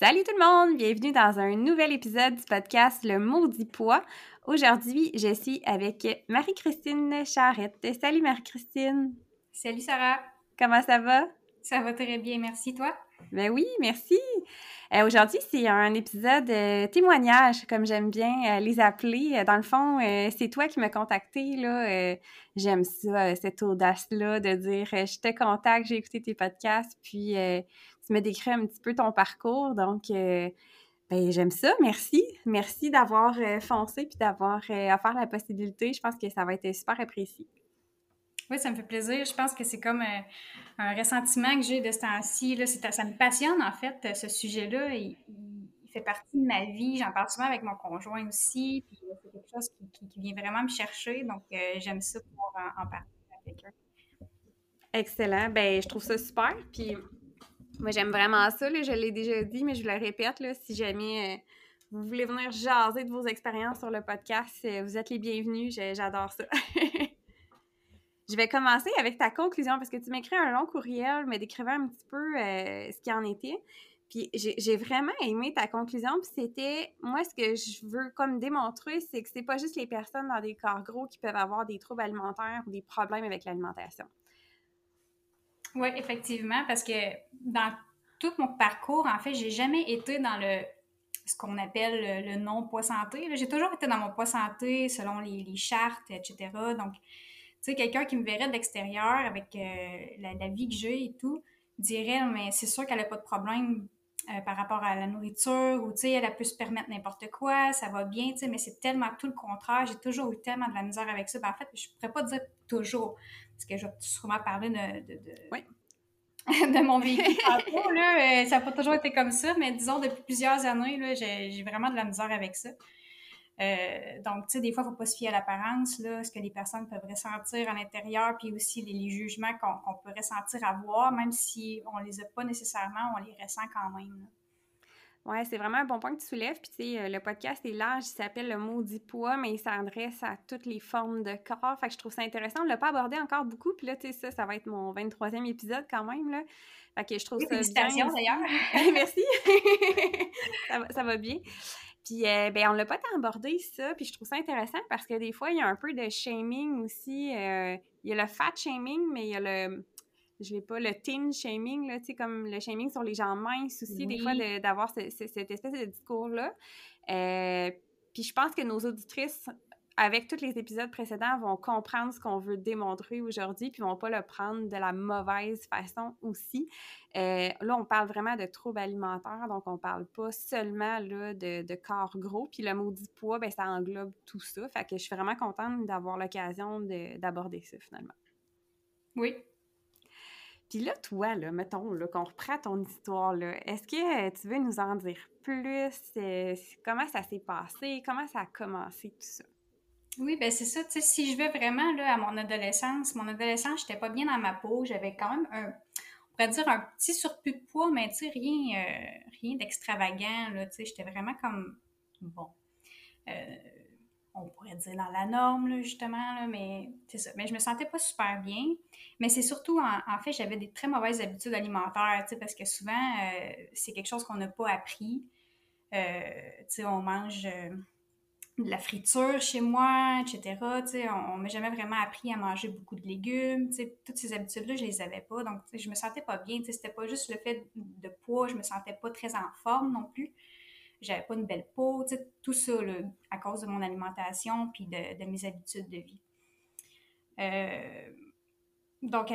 Salut tout le monde! Bienvenue dans un nouvel épisode du podcast Le Maudit Poids. Aujourd'hui, je suis avec Marie-Christine Charrette. Salut Marie-Christine! Salut Sarah! Comment ça va? Ça va très bien, merci. Toi? Ben oui, merci! Euh, Aujourd'hui, c'est un épisode euh, témoignage, comme j'aime bien euh, les appeler. Dans le fond, c'est toi qui m'as contacté. là. j'aime ça, cette audace-là de dire je te contacte, j'ai écouté tes podcasts, puis tu me décris un petit peu ton parcours. Donc, euh, ben, j'aime ça. Merci. Merci d'avoir euh, foncé puis d'avoir euh, offert la possibilité. Je pense que ça va être super apprécié. Oui, ça me fait plaisir. Je pense que c'est comme un ressentiment que j'ai de ce temps-ci. Ça me passionne, en fait, ce sujet-là. Il, fait partie de ma vie. J'en parle souvent avec mon conjoint aussi. Puis c'est quelque chose qui, vient vraiment me chercher. Donc, j'aime ça pour en, en parler avec eux. Excellent. Ben, je trouve ça super. Puis moi, j'aime vraiment ça. je l'ai déjà dit, mais je le répète. Là, si jamais euh, vous voulez venir jaser de vos expériences sur le podcast, euh, vous êtes les bienvenus. J'adore ça. je vais commencer avec ta conclusion parce que tu m'écris un long courriel, me décrivant un petit peu euh, ce qui en était. Puis j'ai vraiment aimé ta conclusion. Puis c'était, moi, ce que je veux comme démontrer, c'est que c'est pas juste les personnes dans des corps gros qui peuvent avoir des troubles alimentaires ou des problèmes avec l'alimentation. Oui, effectivement, parce que dans tout mon parcours, en fait, j'ai jamais été dans le ce qu'on appelle le, non-poids santé. J'ai toujours été dans mon poids santé selon les, chartes, etc. Donc, tu sais, quelqu'un qui me verrait de l'extérieur avec euh, la, vie que j'ai et tout, dirait, mais c'est sûr qu'elle n'a pas de problème euh, par rapport à la nourriture ou, tu sais, elle a pu se permettre n'importe quoi, ça va bien, tu sais, mais c'est tellement tout le contraire. J'ai toujours eu tellement de la misère avec ça. Ben, en fait, je ne pourrais pas dire toujours parce que je vais sûrement parler de, de, mon vécu là, euh, ça n'a pas toujours été comme ça, mais disons, depuis plusieurs années, là, j'ai, vraiment de la misère avec ça. Euh, donc, tu sais, des fois, il ne faut pas se fier à l'apparence, là, ce que les personnes peuvent ressentir à l'intérieur, puis aussi les, jugements qu'on, peut ressentir à voir, même si on ne les a pas nécessairement, on les ressent quand même. Oui, c'est vraiment un bon point que tu soulèves. Puis, tu sais, euh, le podcast est large, il s'appelle Le maudit poids, mais il s'adresse à toutes les formes de corps. Fait que je trouve ça intéressant. On ne l'a pas abordé encore beaucoup. Puis là, tu sais, ça, ça va être mon 23e épisode quand même, là. Fait que je trouve ça félicitations, d'ailleurs. Merci. ça, va, ça, va, bien. Puis, euh, ben, on l'a pas tant abordé, ça. Puis, je trouve ça intéressant parce que des fois, il y a un peu de shaming aussi. Euh, il y a le fat shaming, mais il y a le je vais pas, le teen shaming, là, tu sais, comme le shaming sur les gens minces aussi, des fois, d'avoir cette espèce de discours-là. Euh, puis je pense que nos auditrices, avec tous les épisodes précédents, vont comprendre ce qu'on veut démontrer aujourd'hui, puis vont pas le prendre de la mauvaise façon aussi. Euh, là, on parle vraiment de troubles alimentaires, donc on parle pas seulement là, de, de corps gros. Puis le maudit poids, ben, ça englobe tout ça. Fait que je suis vraiment contente d'avoir l'occasion d'aborder ça finalement. Oui, puis là, toi, là, mettons là, qu'on reprend ton histoire, là, est-ce que euh, tu veux nous en dire plus? Euh, comment ça s'est passé? Comment ça a commencé tout ça? Oui, ben c'est ça. Tu sais, si je vais vraiment là, à mon adolescence, mon adolescence, j'étais pas bien dans ma peau. J'avais quand même un, on pourrait dire un petit surplus de poids, mais tu sais, rien, euh, rien d'extravagant. Là, tu sais, j'étais vraiment comme bon. On pourrait dire dans la norme, justement, mais c'est ça. Je me sentais pas super bien. Mais c'est surtout, en, fait, j'avais des très mauvaises habitudes alimentaires, parce que souvent, euh, c'est quelque chose qu'on n'a pas appris. Euh, on mange euh, de la friture chez moi, etc. on, ne m'a jamais vraiment appris à manger beaucoup de légumes. Toutes ces habitudes-là, je les avais pas. Donc, je me sentais pas bien. C'était pas juste le fait de poids, je me sentais pas très en forme non plus j'avais pas une belle peau, tout ça à cause de mon alimentation puis de, mes habitudes de vie. Euh, donc,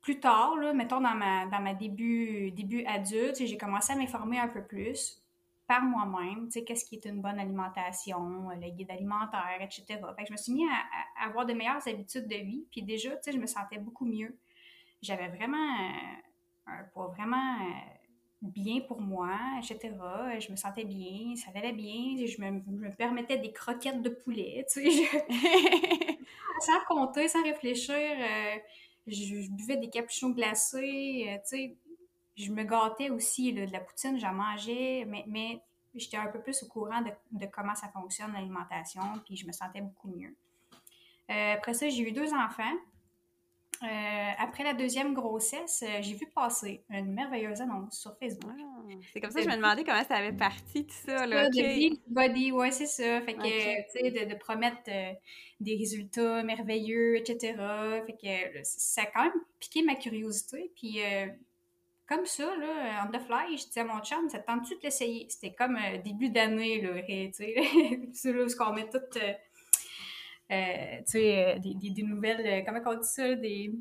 plus tard, mettons dans ma, début, début adulte, j'ai commencé à m'informer un peu plus par moi-même, qu'est-ce qui est une bonne alimentation, le guide alimentaire, etc. Fait je me suis mis à, avoir de meilleures habitudes de vie, puis déjà, je me sentais beaucoup mieux. J'avais vraiment euh, un poids vraiment euh, bien pour moi, etc. Je me sentais bien, ça allait bien. Je me, me permettais des croquettes de poulet, tu sais. sans compter, sans réfléchir. Euh, je, buvais des capuchons glacés, euh, tu sais. Je me gâtais aussi de la poutine, j'en mangeais, mais, mais j'étais un peu plus au courant de, comment ça fonctionne l'alimentation, puis je me sentais beaucoup mieux. Euh, après ça, j'ai eu deux enfants. Euh, après la deuxième grossesse, euh, j'ai vu passer une merveilleuse annonce sur Facebook. Ah, c'est comme ça que je me demandais comment ça avait parti, tout ça. Là, De Body, ouais, c'est ça. Fait que, tu sais, de, promettre euh, des résultats merveilleux, etc. Fait que ça a quand même piqué ma curiosité. Puis, comme ça, là, on the fly, je disais à mon chum, ça tente-tu de l'essayer? C'était comme début d'année, là, tu sais. c'est là où on met euh, tu sais, euh, des, des, nouvelles, euh, comment on dit ça, des...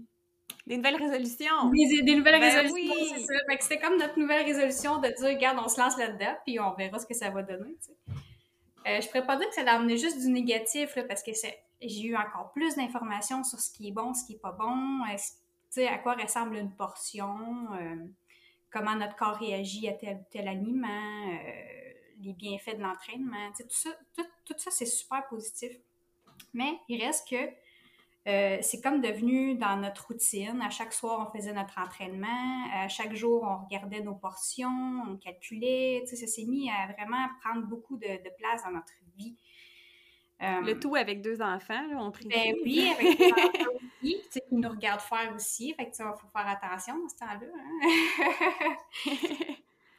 Des nouvelles résolutions. Des, nouvelles ben résolutions, c'est ça. Fait que c'était comme notre nouvelle résolution de dire, regarde, on se lance là-dedans, puis on verra ce que ça va donner, tu sais. je pourrais pas dire que ça a amené juste du négatif, là, parce que j'ai eu encore plus d'informations sur ce qui est bon, ce qui est pas bon, tu à quoi ressemble une portion, comment notre corps réagit à tel ou tel aliment, les bienfaits de l'entraînement, tu tout ça, tout, tout ça, c'est super positif. Mais il reste que euh, c'est comme devenu dans notre routine. À chaque soir, on faisait notre entraînement. À chaque jour, on regardait nos portions, on calculait. ça s'est mis à vraiment prendre beaucoup de, place dans notre vie. Euh, le tout avec deux enfants, là, on prie. Ben oui, avec deux enfants aussi, qui nous regardent faire aussi. Fait que il faut faire attention dans ce temps-là. Hein.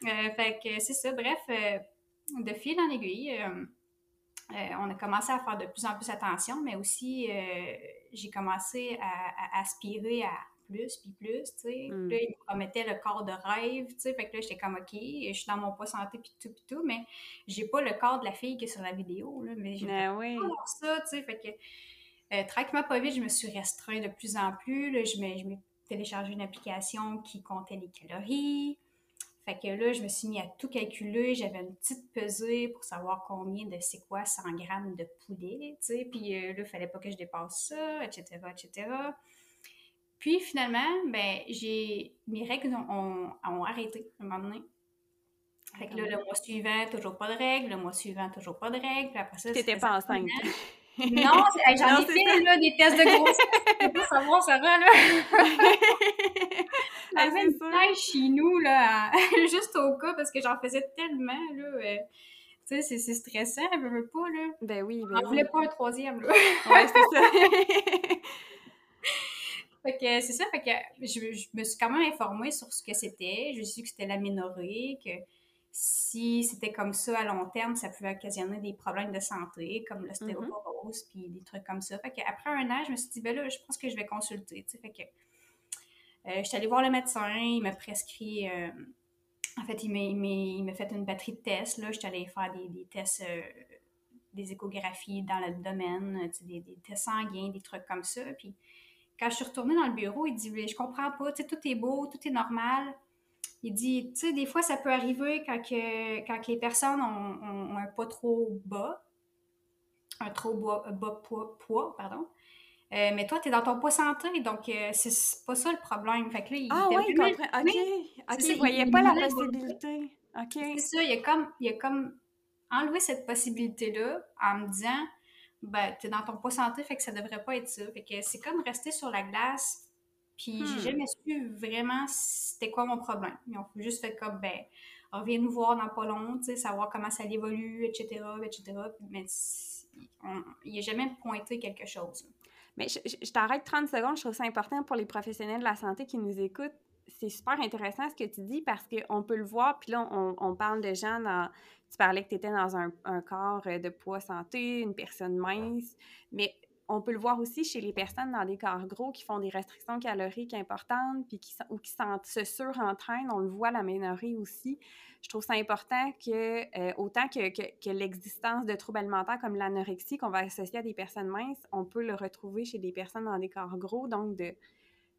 Euh, fait que c'est ça. Bref, de fil en aiguille, on a commencé à faire de plus en plus attention, mais aussi euh, j'ai commencé à, aspirer à plus, puis plus, tu sais. Mm. Là, il me promettait le corps de rêve, tu sais. Fait que là, j'étais comme, OK, je suis dans mon poids santé, puis tout, puis tout, mais j'ai pas le corps de la fille qui est sur la vidéo, là. Mais j'ai ben oui. ça, tu sais. Fait que, euh, tranquillement, pas vite, je me suis restreint de plus en plus. Là, je m'ai téléchargé une application qui comptait les calories. Fait que là, je me suis mis à tout calculer. J'avais une petite pesée pour savoir combien de c'est quoi 100 grammes de poulet, tu sais. Puis euh, là, il fallait pas que je dépasse ça, etc., etc. Puis finalement, ben, j'ai... Mes règles ont, ont, arrêté à un moment donné. Fait que là, le mois suivant, toujours pas de règles. Le mois suivant, toujours pas de règles. Puis après ça, T'étais pas enceinte. Non, j'en ai fait là, des tests de grossesse. Pas savoir, ça va, là. La même chez nous, là, juste au cas, parce que j'en faisais tellement, là. Euh, tu sais, c'est stressant, elle veut pas, là. Ben oui, ben On voulait pas un troisième, là. ouais, c'est ça. fait que c'est ça, fait que je, je, me suis quand même informée sur ce que c'était. Je suis que c'était l'aménorrhée, que si c'était comme ça à long terme, ça pouvait occasionner des problèmes de santé, comme l'ostéoporose, mm puis des trucs comme ça. Fait qu'après un an, je me suis dit, ben là, je pense que je vais consulter, Fait que euh, je suis allée voir le médecin, il m'a prescrit... Euh, en fait, il m'a fait une batterie de tests, là. Je suis allée faire des, tests... Euh, des échographies dans le domaine, des, des, tests sanguins, des trucs comme ça. Puis quand je suis retournée dans le bureau, il dit, je comprends pas, tout est beau, tout est normal il dit, tu sais, des fois, ça peut arriver quand, les personnes ont, un poids trop bas, un trop bas, poids, pardon. Euh, mais toi, tu es dans ton poids santé, donc euh, c'est pas ça le problème. Fait que là, il ah oui, il comprend. OK. OK, il voyait pas la possibilité. OK. C'est ça, il a, comme, il a comme enlevé cette possibilité-là en me disant, ben, tu es dans ton poids santé, fait que ça devrait pas être ça. Fait que c'est comme rester sur la glace Puis j'ai hmm. jamais su vraiment c'était quoi mon problème. Ils ont juste fait comme, ben, reviens nous voir dans pas long, tu sais, savoir comment ça évolue, etc., etc. Mais il a jamais pointé quelque chose. Mais je, t'arrête 30 secondes, je trouve ça important pour les professionnels de la santé qui nous écoutent. C'est super intéressant ce que tu dis parce qu'on peut le voir, puis là, on, parle de gens dans. Tu parlais que tu étais dans un, un, corps de poids santé, une personne mince, mais on peut le voir aussi chez les personnes dans des corps gros qui font des restrictions caloriques importantes puis qui, ou qui se surentraînent. On le voit, la ménorrhée aussi. Je trouve ça important que, euh, autant que, l'existence de troubles alimentaires comme l'anorexie qu'on va associer à des personnes minces, on peut le retrouver chez des personnes dans des corps gros. Donc, de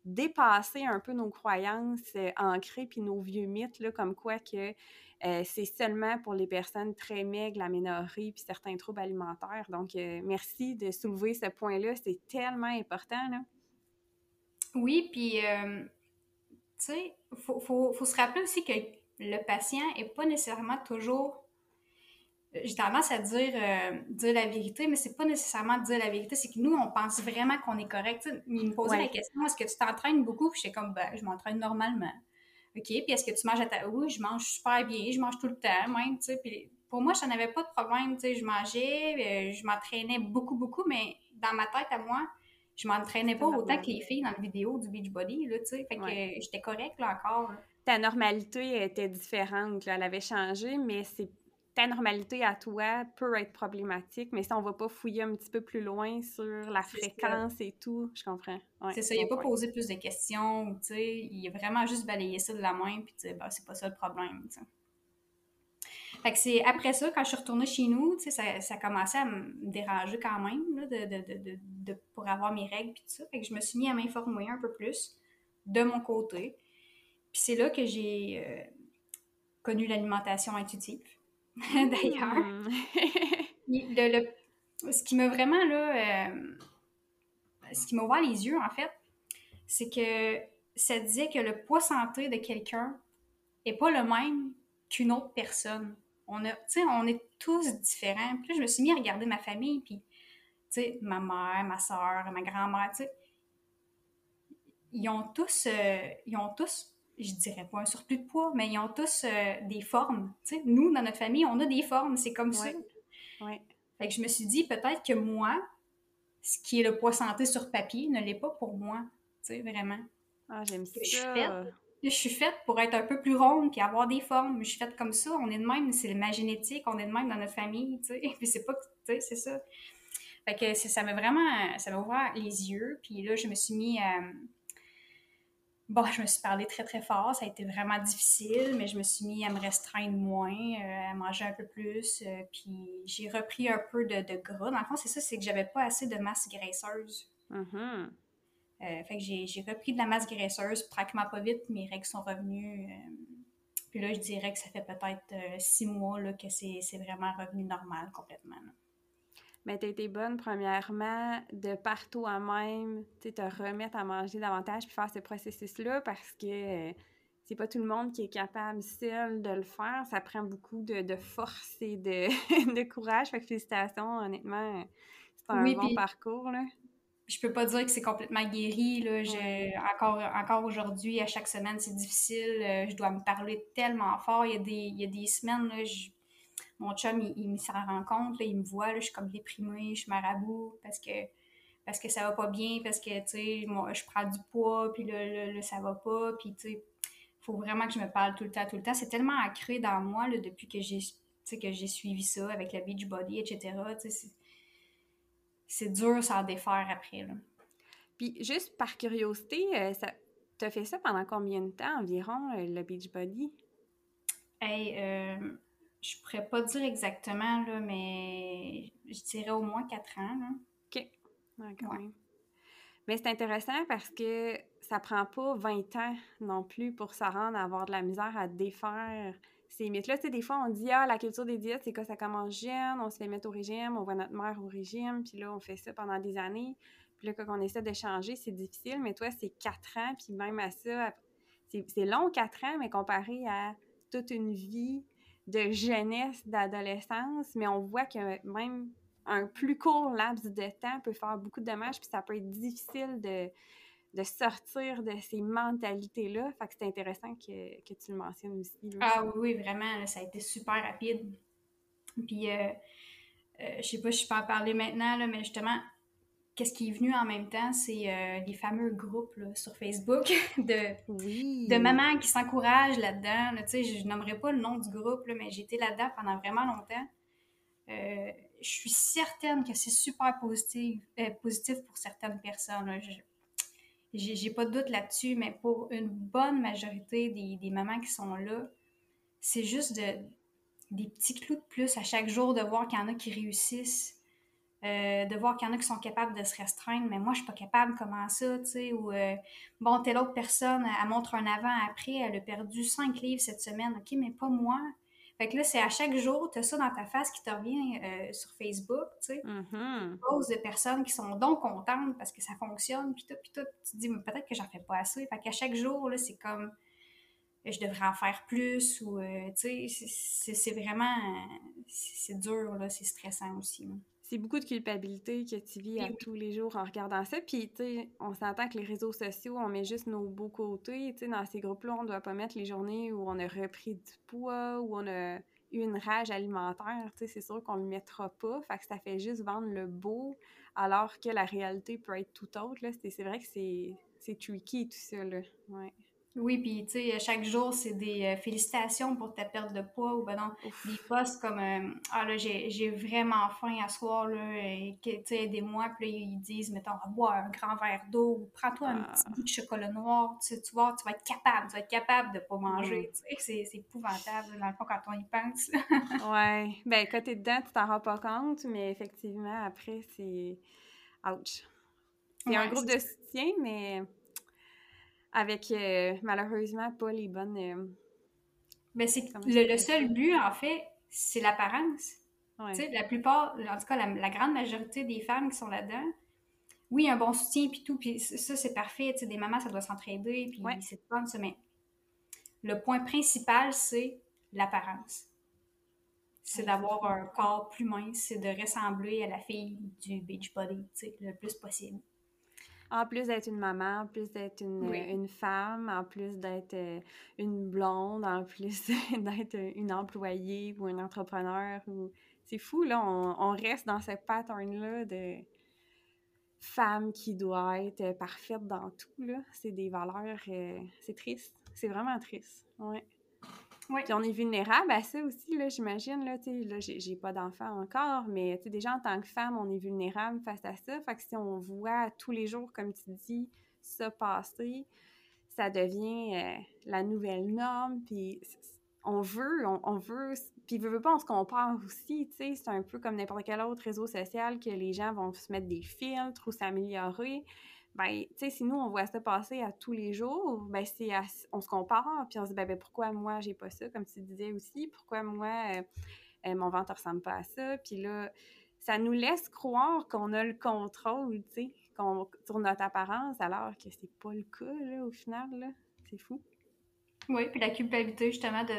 dépasser un peu nos croyances euh, ancrées puis nos vieux mythes, là, comme quoi que euh, c'est seulement pour les personnes très maigres, la ménorrhée puis certains troubles alimentaires. Donc, euh, merci de soulever ce point-là. C'est tellement important. Là. Oui, puis, tu sais, il faut, faut, faut, se rappeler aussi que le patient n'est pas nécessairement toujours. J'ai tendance à dire, dire la vérité, mais c'est pas nécessairement dire la vérité, c'est que nous, on pense vraiment qu'on est correct. il me posait la question est-ce que tu t'entraînes beaucoup? Puis j'étais comme ben, je m'entraîne normalement. OK, puis est-ce que tu manges à ta... Oui, je mange super bien, je mange tout le temps, même, tu sais. Puis pour moi, je n'avais pas de problème, tu sais. Je mangeais, euh, je m'entraînais beaucoup, beaucoup, mais dans ma tête à moi, je m'entraînais pas autant que les filles dans la vidéo du Beachbody, là, tu sais. Fait que j'étais correcte, là, encore. Ta normalité était différente, là. Elle avait changé, mais c'est ta normalité à toi peut être problématique, mais si on va pas fouiller un petit peu plus loin sur la fréquence et tout, je comprends. c'est ça, il n'a pas posé plus de questions, tu sais, il a vraiment juste balayé ça de la main, puis tu sais, ben, c'est pas ça le problème, Fait que c'est après ça, quand je suis retournée chez nous, tu sais, ça, ça commençait à me déranger quand même, là, de, de, de, pour avoir mes règles, puis tout ça. Fait que je me suis mis à m'informer un peu plus de mon côté. Puis c'est là que j'ai euh, connu l'alimentation intuitive. d'ailleurs. Hmm. le, ce qui m'a vraiment, là, euh, ce qui m'a ouvert les yeux, en fait, c'est que ça disait que le poids santé de quelqu'un n'est pas le même qu'une autre personne. On, a, on est tous différents. Puis là, je me suis mis à regarder ma famille, puis, ma mère, ma soeur, ma grand-mère, ils ont tous, euh, ils ont tous je dirais pas un surplus de poids, mais ils ont tous euh, des formes. nous, dans notre famille, on a des formes, c'est comme ça. Ouais. Fait que je me suis dit, peut-être que moi, ce qui est le poids santé sur papier ne l'est pas pour moi. Tu sais, vraiment. Ah, j'aime ça. Je suis, faite, je suis faite pour être un peu plus ronde puis avoir des formes. Je suis faite comme ça. On est de même, c'est ma génétique, on est de même dans notre famille, tu sais. Puis c'est pas, tu sais, c'est ça. Fait que ça m'a vraiment, ça m'a ouvert les yeux. Puis là, je me suis mis à Bon, je me suis parlé très, très fort. Ça a été vraiment difficile, mais je me suis mis à me restreindre moins, euh, à manger un peu plus. Euh, puis j'ai repris un peu de, de, gras. Dans le fond, c'est ça, c'est que j'avais pas assez de masse graisseuse. Mm-hmm. Euh, fait que j'ai repris de la masse graisseuse. Tranquillement, pas vite, mes règles sont revenues. puis là, je dirais que ça fait peut-être six mois là, que c'est vraiment revenu normal complètement mais tu été bonne, premièrement, de par toi-même, tu te remettre à manger davantage puis faire ce processus-là parce que euh, c'est pas tout le monde qui est capable seul de le faire. Ça prend beaucoup de, force et de, de, courage. Fait que félicitations, honnêtement, c'est un bon parcours, là. Je peux pas dire que c'est complètement guéri, là. encore, encore aujourd'hui, à chaque semaine, c'est difficile. Euh, je dois me parler tellement fort. Il y a des, il y a des semaines, là, je mon chum, il, me s'en rend compte, il me voit, là, je suis comme déprimée, je suis marabout parce que parce que ça va pas bien, parce que, tu sais, moi, je prends du poids, puis là, là, ça va pas, puis, tu sais, faut vraiment que je me parle tout le temps, tout le temps. C'est tellement ancré dans moi, là, depuis que j'ai, que j'ai suivi ça avec la beach body, etc., tu sais, c'est dur s'en défaire après, là. Puis, juste par curiosité, euh, ça, t'as fait ça pendant combien de temps environ, euh, le beach body? Hey, euh, je pourrais pas dire exactement, là, mais je dirais au moins quatre ans. Là. OK. Mais c'est intéressant parce que ça prend pas 20 ans non plus pour se rendre à avoir de la misère à défaire ces mythes-là. Tu sais, des fois, on dit, ah, la culture des diètes, c'est que ça commence jeune, on se fait mettre au régime, on voit notre mère au régime, puis là, on fait ça pendant des années. Puis là, quand on essaie de changer, c'est difficile, mais toi, c'est quatre ans, puis même à ça, c'est long quatre ans, mais comparé à toute une vie de jeunesse, d'adolescence, mais on voit que même un plus court laps de temps peut faire beaucoup de dommages, puis ça peut être difficile de, de sortir de ces mentalités-là. Fait que c'est intéressant que, que, tu le mentionnes aussi. Ah oui, vraiment, ça a été super rapide. Puis, euh, euh, je sais pas si je peux en parler maintenant, là, mais justement, qu'est-ce qui est venu en même temps, c'est euh, les fameux groupes sur Facebook de, de mamans qui s'encouragent là-dedans. sais, je nommerai pas le nom du groupe, là, mais été là-dedans pendant vraiment longtemps. Euh, je suis certaine que c'est super positif, euh, positif pour certaines personnes. J'ai pas de doute là-dessus, mais pour une bonne majorité des, des mamans qui sont là, c'est juste de, des petits clous de plus à chaque jour de voir qu'il y en a qui réussissent, euh, de voir qu'il y en a qui sont capables de se restreindre, mais moi, je suis pas capable, comment ça, tu sais, ou, euh, bon, telle autre personne, elle montre un avant-après, elle a perdu 5 livres cette semaine, ok, mais pas moi. Fait que là, c'est à chaque jour, tu as ça dans ta face qui te revient euh, sur Facebook, tu sais. Mm de personnes qui sont donc contentes parce que ça fonctionne, puis tout, puis tout. Tu te dis, peut-être que j'en fais pas assez. Fait qu'à chaque jour, là, c'est comme, je devrais en faire plus, ou, tu sais, c'est vraiment, c'est dur, là, c'est stressant aussi c'est beaucoup de culpabilité que tu vis à tous les jours en regardant ça. Puis, tu sais, on s'entend que les réseaux sociaux, on met juste nos beaux côtés. Tu sais, dans ces groupes-là, on ne doit pas mettre les journées où on a repris du poids, où on a eu une rage alimentaire. Tu sais, c'est sûr qu'on le mettra pas. Fait que ça fait juste vendre le beau, alors que la réalité peut être tout autre. Là. C'est, vrai que c'est, c'est tricky tout ça, là. Ouais. Oui, puis tu sais, chaque jour, c'est des euh, félicitations pour ta perte de poids ou ben non, des posts comme euh, Ah là, j'ai vraiment faim à soir, là, et tu sais, aidez-moi. Puis là, ils disent, mettons, bois un grand verre d'eau ou prends-toi un petit ah. bout de chocolat noir. Tu, tu vois, tu vas être capable, tu vas être capable de pas manger. Tu sais, c'est épouvantable, dans le fond, quand on y pense. ouais. Ben, quand t'es dedans, tu t'en rends pas compte, mais effectivement, après, c'est. Ouch. C'est un groupe de soutien, mais avec euh, malheureusement pas les bonnes. Euh, ben, c'est le, seul but, en fait, c'est l'apparence. La plupart, en tout cas, la, grande majorité des femmes qui sont là-dedans, oui, un bon soutien, puis tout, puis ça, c'est parfait. Des mamans, ça doit s'entraider, puis c'est fun, ça, mais le point principal, c'est l'apparence. C'est d'avoir un corps plus mince, c'est de ressembler à la fille du beach body, le plus possible en plus d'être une maman, en plus d'être une, une, femme, en plus d'être euh, une blonde, en plus d'être une employée ou un entrepreneur. Ou... C'est fou, là, on, reste dans ce pattern-là de femme qui doit être parfaite dans tout, là. C'est des valeurs... Euh, c'est triste. C'est vraiment triste, ouais. Puis on est vulnérable à ça aussi, là, j'imagine, là, tu là, j'ai pas d'enfant encore, mais, tu déjà, en tant que femme, on est vulnérable face à ça. Fait que si on voit tous les jours, comme tu dis, ça passer, ça devient euh, la nouvelle norme, puis on veut, on, veut, puis veut, veut pas, on se compare aussi, tu sais, c'est un peu comme n'importe quel autre réseau social que les gens vont se mettre des filtres ou s'améliorer ben, tu sais, si nous, on voit ça passer à tous les jours, ben, c'est on se compare, puis on se dit, ben, ben pourquoi moi, j'ai pas ça, comme tu disais aussi, pourquoi moi, euh, euh, mon ventre ressemble pas à ça, puis là, ça nous laisse croire qu'on a le contrôle, tu sais, sur notre apparence, alors que c'est pas le cas, là, au final, là. C'est fou. Oui, puis la culpabilité, justement, de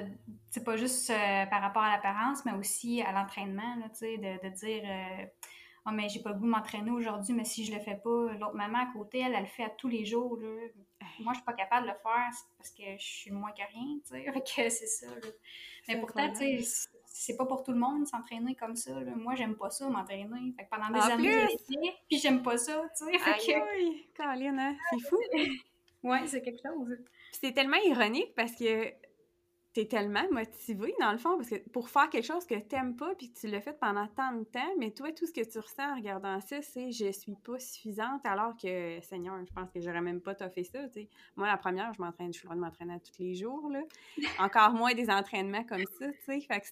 c'est pas juste euh, par rapport à l'apparence, mais aussi à l'entraînement, tu sais, de, de, dire oh, mais j'ai pas le goût de m'entraîner aujourd'hui, mais si je le fais pas, l'autre maman à côté, elle, elle le fait à tous les jours. Là. Moi, je suis pas capable de le faire parce que je suis moins que rien, tu sais. que c'est ça. Mais pourtant, tu sais, c'est pas pour tout le monde s'entraîner comme ça. Là. Moi, j'aime pas ça, m'entraîner. Fait que pendant des années, j'ai fait, puis j'aime pas ça, tu sais. Aïe, Caroline, hein? c'est fou. ouais, c'est quelque chose. c'est tellement ironique parce que t'es tellement motivé, dans le fond, parce que pour faire quelque chose que t'aimes pas, puis que tu l'as fait pendant tant de temps, mais toi, tout ce que tu ressens en regardant ça, c'est « je suis pas suffisante », alors que, Seigneur, je pense que j'aurais même pas fait ça, tu sais. Moi, la première, je m'entraîne, je suis loin de m'entraîner tous les jours, là. Encore moins des entraînements comme ça, tu sais. Fait que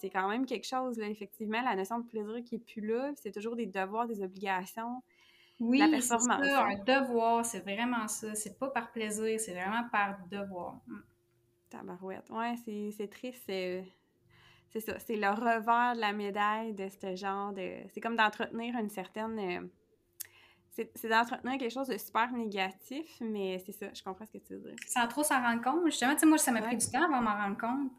c'est quand même quelque chose, là, effectivement, la notion de plaisir qui est plus là, c'est toujours des devoirs, des obligations, oui, la performance. Ça, un devoir, c'est vraiment ça. C'est pas par plaisir, c'est vraiment par devoir. Tabarouette. Ouais, c'est triste. C'est ça. C'est le revers de la médaille de ce genre de. C'est comme d'entretenir une certaine. Euh, c'est d'entretenir quelque chose de super négatif, mais c'est ça, je comprends ce que tu veux dire. Sans trop s'en rendre compte. Justement, tu sais, moi, ça m'a pris du temps avant de m'en rendre compte.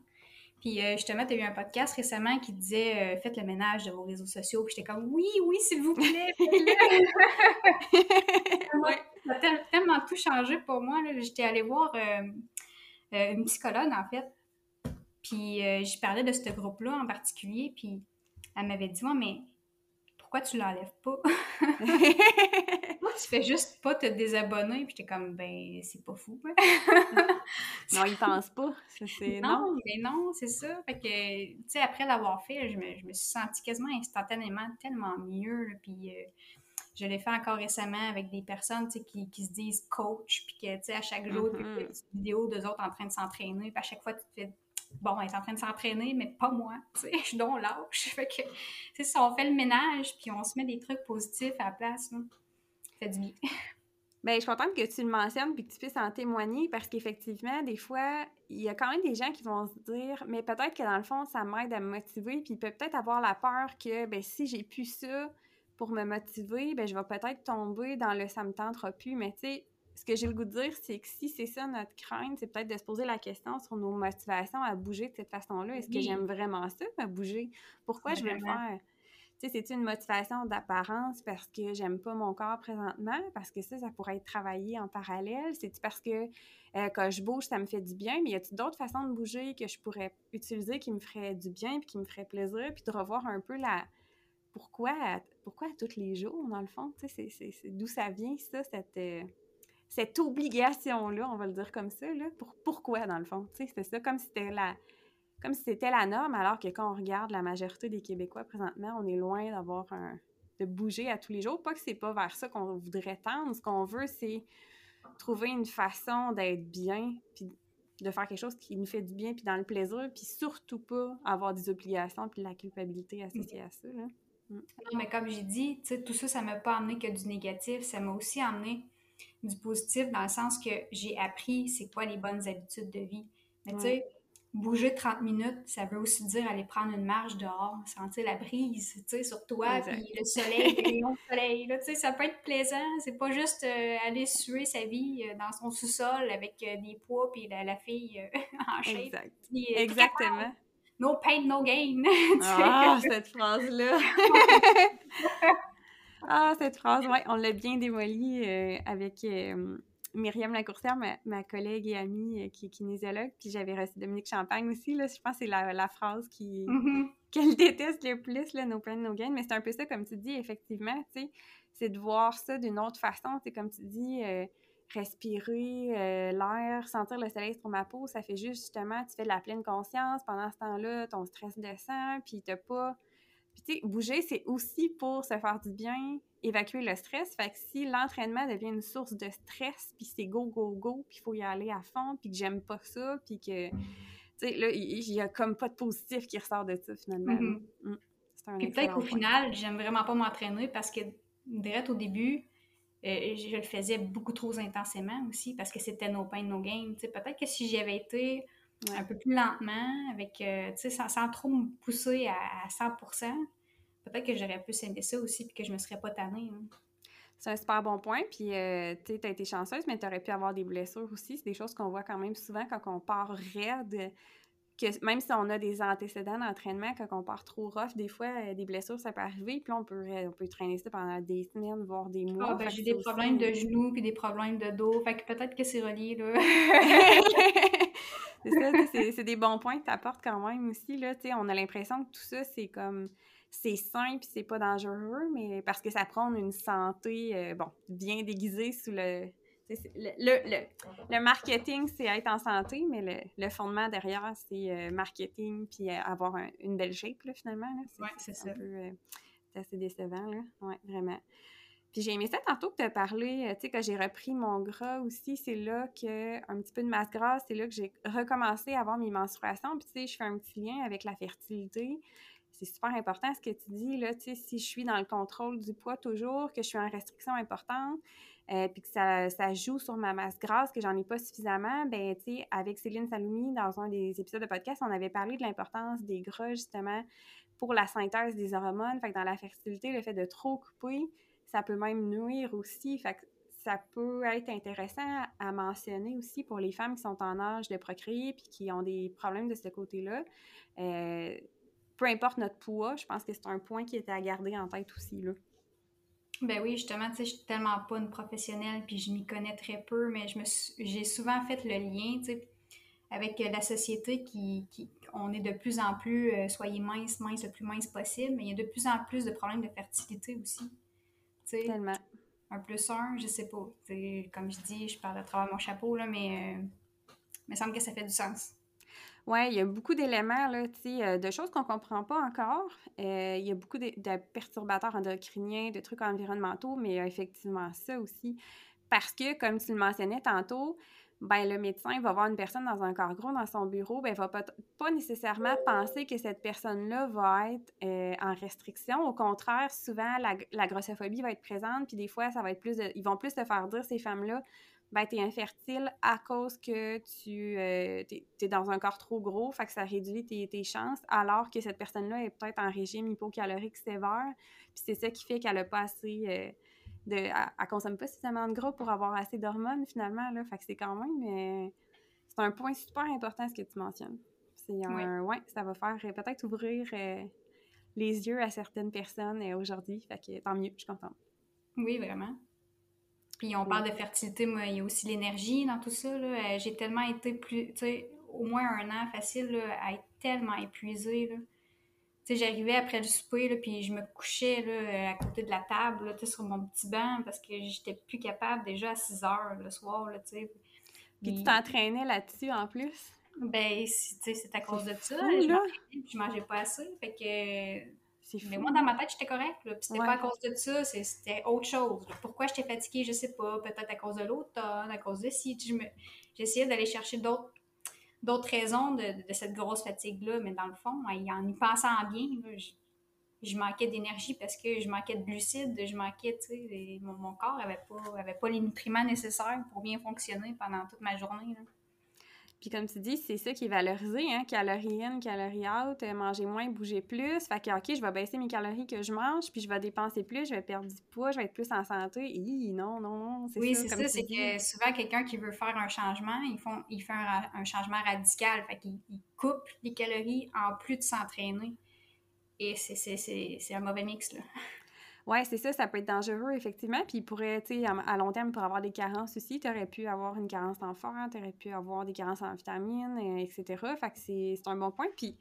Puis euh, justement, tu as eu un podcast récemment qui disait Faites le ménage de vos réseaux sociaux. Puis j'étais comme Oui, oui, s'il vous plaît. Ça a tellement tout changé pour moi. J'étais allée voir une psychologue, en fait. Puis j'y parlais de ce groupe-là en particulier. Puis elle m'avait dit Moi, mais pourquoi tu l'enlèves pas? Moi, tu fais juste pas te désabonner. Puis j'étais comme, ben, c'est pas fou. non, ils pensent pas. non, mais non, c'est ça. Fait que, tu sais, après l'avoir fait, je, me, je, me, suis sentie quasiment instantanément tellement mieux. puis euh, je l'ai fait encore récemment avec des personnes qui, qui, se disent coach, puis que, tu sais, à chaque jour, tu fais des vidéos d'eux autres en train de s'entraîner, puis à chaque fois, tu te fais bon, elle est en train de s'entraîner, mais pas moi. Tu sais, je suis donc lâche. Fait que, c'est ça, on fait le ménage, puis on se met des trucs positifs à la place. Ça fait du bien. Bien, je suis contente que tu le mentionnes puis que tu puisses en témoigner parce qu'effectivement, des fois, il y a quand même des gens qui vont se dire, mais peut-être que dans le fond, ça m'aide à me motiver, puis peut peut-être avoir la peur que, ben si j'ai plus ça pour me motiver, ben je vais peut-être tomber dans le ça me tentera plus. Mais tu sais, ce que j'ai le goût de dire, c'est que si c'est ça notre crainte, c'est peut-être de se poser la question sur nos motivations à bouger de cette façon-là. Est-ce que j'aime vraiment ça, à bouger? Pourquoi je veux le faire? Tu sais, c'est une motivation d'apparence parce que j'aime pas mon corps présentement? Parce que ça, ça pourrait être travaillé en parallèle? C'est-tu parce que euh, quand je bouge, ça me fait du bien? Mais y a-t-il d'autres façons de bouger que je pourrais utiliser qui me feraient du bien puis qui me feraient plaisir? Puis de revoir un peu la... Pourquoi, pourquoi tous les jours, dans le fond? C'est d'où ça vient, ça, cette... Euh, cette obligation-là, on va le dire comme ça, là, pour, pourquoi, dans le fond? C'est ça, comme si c'était la comme c'était la norme, alors que quand on regarde la majorité des Québécois présentement, on est loin d'avoir de bouger à tous les jours. Pas que c'est pas vers ça qu'on voudrait tendre. Ce qu'on veut, c'est trouver une façon d'être bien, puis de faire quelque chose qui nous fait du bien, puis dans le plaisir, puis surtout pas avoir des obligations, puis la culpabilité associée à ça. Là. Mm. Non, mais comme j'ai dit, tout ça, ça m'a pas amené que du négatif, ça m'a aussi amené du positif dans le sens que j'ai appris c'est quoi les bonnes habitudes de vie. Mais tu sais, bouger 30 minutes, ça veut aussi dire aller prendre une marche dehors, sentir la brise, tu sais, sur toi, puis le soleil, les rayons de soleil, tu sais, ça peut être plaisant. C'est pas juste euh, aller suer sa vie euh, dans son sous-sol avec euh, des poids puis la, fille en shape. Exact. Exactement. No pain, no gain. ah, cette phrase-là. Ah, cette phrase, oui, on l'a bien démolie euh, avec euh, Myriam Lacourcière, ma, ma, collègue et amie euh, qui est kinésiologue. Puis j'avais reçu Dominique Champagne aussi. Là, je pense que c'est la, phrase qui mm-hmm. qu'elle déteste le plus, là, no pain, no gain. Mais c'est un peu ça, comme tu dis, effectivement, tu sais, c'est de voir ça d'une autre façon. C'est comme tu dis, respirer l'air, sentir le soleil sur ma peau, ça fait juste justement, tu fais de la pleine conscience. Pendant ce temps-là, ton stress descend, puis t'as pas puis, tu sais, bouger, c'est aussi pour se faire du bien, évacuer le stress. Fait que si l'entraînement devient une source de stress, puis c'est go, go, go, puis il faut y aller à fond, puis que j'aime pas ça, puis que, tu sais, là, il y, a comme pas de positif qui ressort de ça, finalement. Mm-hmm. Mm. Puis peut-être qu'au final, j'aime vraiment pas m'entraîner parce que, direct au début, euh, je le faisais beaucoup trop intensément aussi parce que c'était no pain, no gain. Peut-être que si j'avais été un peu plus lentement, avec, euh, tu sais, sans, trop me pousser à, 100%. Peut-être que j'aurais pu aimé ça aussi, puis que je me serais pas tannée. Hein. C'est un super bon point. Puis, euh, tu as été chanceuse, mais tu aurais pu avoir des blessures aussi. C'est des choses qu'on voit quand même souvent quand on part raide. Que même si on a des antécédents d'entraînement, quand on part trop rough, des fois, euh, des blessures, ça peut arriver. Puis là, on peut, on peut traîner ça pendant des semaines, voire des mois. Ah, ben, j'ai des problèmes de genoux, puis des problèmes de dos. Fait que peut-être que c'est relié, là. c'est ça, c'est des bons points que tu apportes quand même aussi. Là, on a l'impression que tout ça, c'est comme c'est sain puis c'est pas dangereux, mais parce que ça prend une santé, euh, bon, bien déguisée sous le. Le, le, marketing, c'est être en santé, mais le, fondement derrière, c'est euh, marketing puis euh, avoir une belle shape, là, finalement. Oui, c'est ça. C'est assez décevant, là. Oui, vraiment. Puis j'ai aimé ça tantôt que tu as parlé, euh, tu sais, que j'ai repris mon gras aussi, c'est là que, un petit peu de masse grasse, c'est là que j'ai recommencé à avoir mes menstruations. Puis tu sais, je fais un petit lien avec la fertilité. C'est super important ce que tu dis, là, tu sais, si je suis dans le contrôle du poids toujours, que je suis en restriction importante, euh, puis que ça, joue sur ma masse grasse, que j'en ai pas suffisamment, ben tu sais, avec Céline Saloumi, dans un des épisodes de podcast, on avait parlé de l'importance des gras, justement, pour la synthèse des hormones. Fait que dans la fertilité, le fait de trop couper, ça peut même nuire aussi. Fait ça peut être intéressant à mentionner aussi pour les femmes qui sont en âge de procréer puis qui ont des problèmes de ce côté-là. Euh, peu importe notre poids, je pense que c'est un point qui était à garder en tête aussi. Là. Ben oui, justement, tu sais, je suis tellement pas une professionnelle, puis je m'y connais très peu, mais je me j'ai souvent fait le lien, tu sais, avec la société qui, qui, on est de plus en plus, euh, soyez mince, mince, le plus mince possible, mais il y a de plus en plus de problèmes de fertilité aussi. Tu sais, Tellement. Un plus un, je sais pas. Tu comme je dis, je parle à travers mon chapeau, là, mais euh, il me semble que ça fait du sens. Oui, il y a beaucoup d'éléments, là, euh, de choses qu'on ne comprend pas encore. Euh, il y a beaucoup de, perturbateurs endocriniens, de trucs environnementaux, mais il y a effectivement ça aussi. Parce que, comme tu le mentionnais tantôt, ben, le médecin va voir une personne dans un corps gros dans son bureau, ben, il va pas, nécessairement penser que cette personne-là va être euh, en restriction. Au contraire, souvent, la, la, grossophobie va être présente, puis des fois, ça va être plus ils vont plus te faire dire, ces femmes-là, ben, tu es infertile à cause que tu euh, es, dans un corps trop gros, fait que ça réduit tes, chances, alors que cette personne-là est peut-être en régime hypocalorique sévère, puis c'est ça qui fait qu'elle n'a pas assez euh, de... Elle, consomme pas suffisamment de gras pour avoir assez d'hormones, finalement, là, fait que c'est quand même... Euh, c'est un point super important, ce que tu mentionnes. C'est un... Ouais, ça va faire peut-être ouvrir les yeux à certaines personnes aujourd'hui, fait que tant mieux, je suis contente. Oui, vraiment. Puis on parle de fertilité, mais il y a aussi l'énergie dans tout ça. Euh, j'ai tellement été plus, tu sais, au moins un an facile à être tellement épuisée. Tu sais, j'arrivais après le souper, là, puis je me couchais là, à côté de la table, là, sur mon petit banc, parce que j'étais plus capable déjà à 6 heures le soir. Là, sais. puis tu t'entraînais là-dessus en plus? Ben, c'est à cause de ça. je, mangeais, je mangeais pas assez. Fait que mais moi, dans ma tête, j'étais correcte. Puis c'était pas à cause de ça, c'était autre chose. Pourquoi j'étais fatiguée, je sais pas. Peut-être à cause de l'automne, à cause de si. J'essayais d'aller chercher d'autres d'autres raisons de, cette grosse fatigue-là, mais dans le fond, en y pensant bien, je, manquais d'énergie parce que je manquais de glucides, je manquais, tu sais, mon, corps n'avait pas, avait pas les nutriments nécessaires pour bien fonctionner pendant toute ma journée. Puis comme tu dis, c'est ça qui est valorisé, hein, calories in, calories out, euh, manger moins, bouger plus. Fait que, OK, je vais baisser mes calories que je mange, puis je vais dépenser plus, je vais perdre du poids, je vais être plus en santé. Hi, non, non, non, c'est oui, ça. Oui, c'est ça, c'est que souvent, quelqu'un qui veut faire un changement, il, font, il fait un, changement radical. Fait qu'il coupe les calories en plus de s'entraîner. Et c'est un mauvais mix, là. Oui, c'est ça, ça peut être dangereux, effectivement. Puis, il pourrait, tu sais, à long terme, pour avoir des carences aussi, tu aurais pu avoir une carence en fer, tu aurais pu avoir des carences en vitamines, etc. Fait que c'est un bon point. Puis,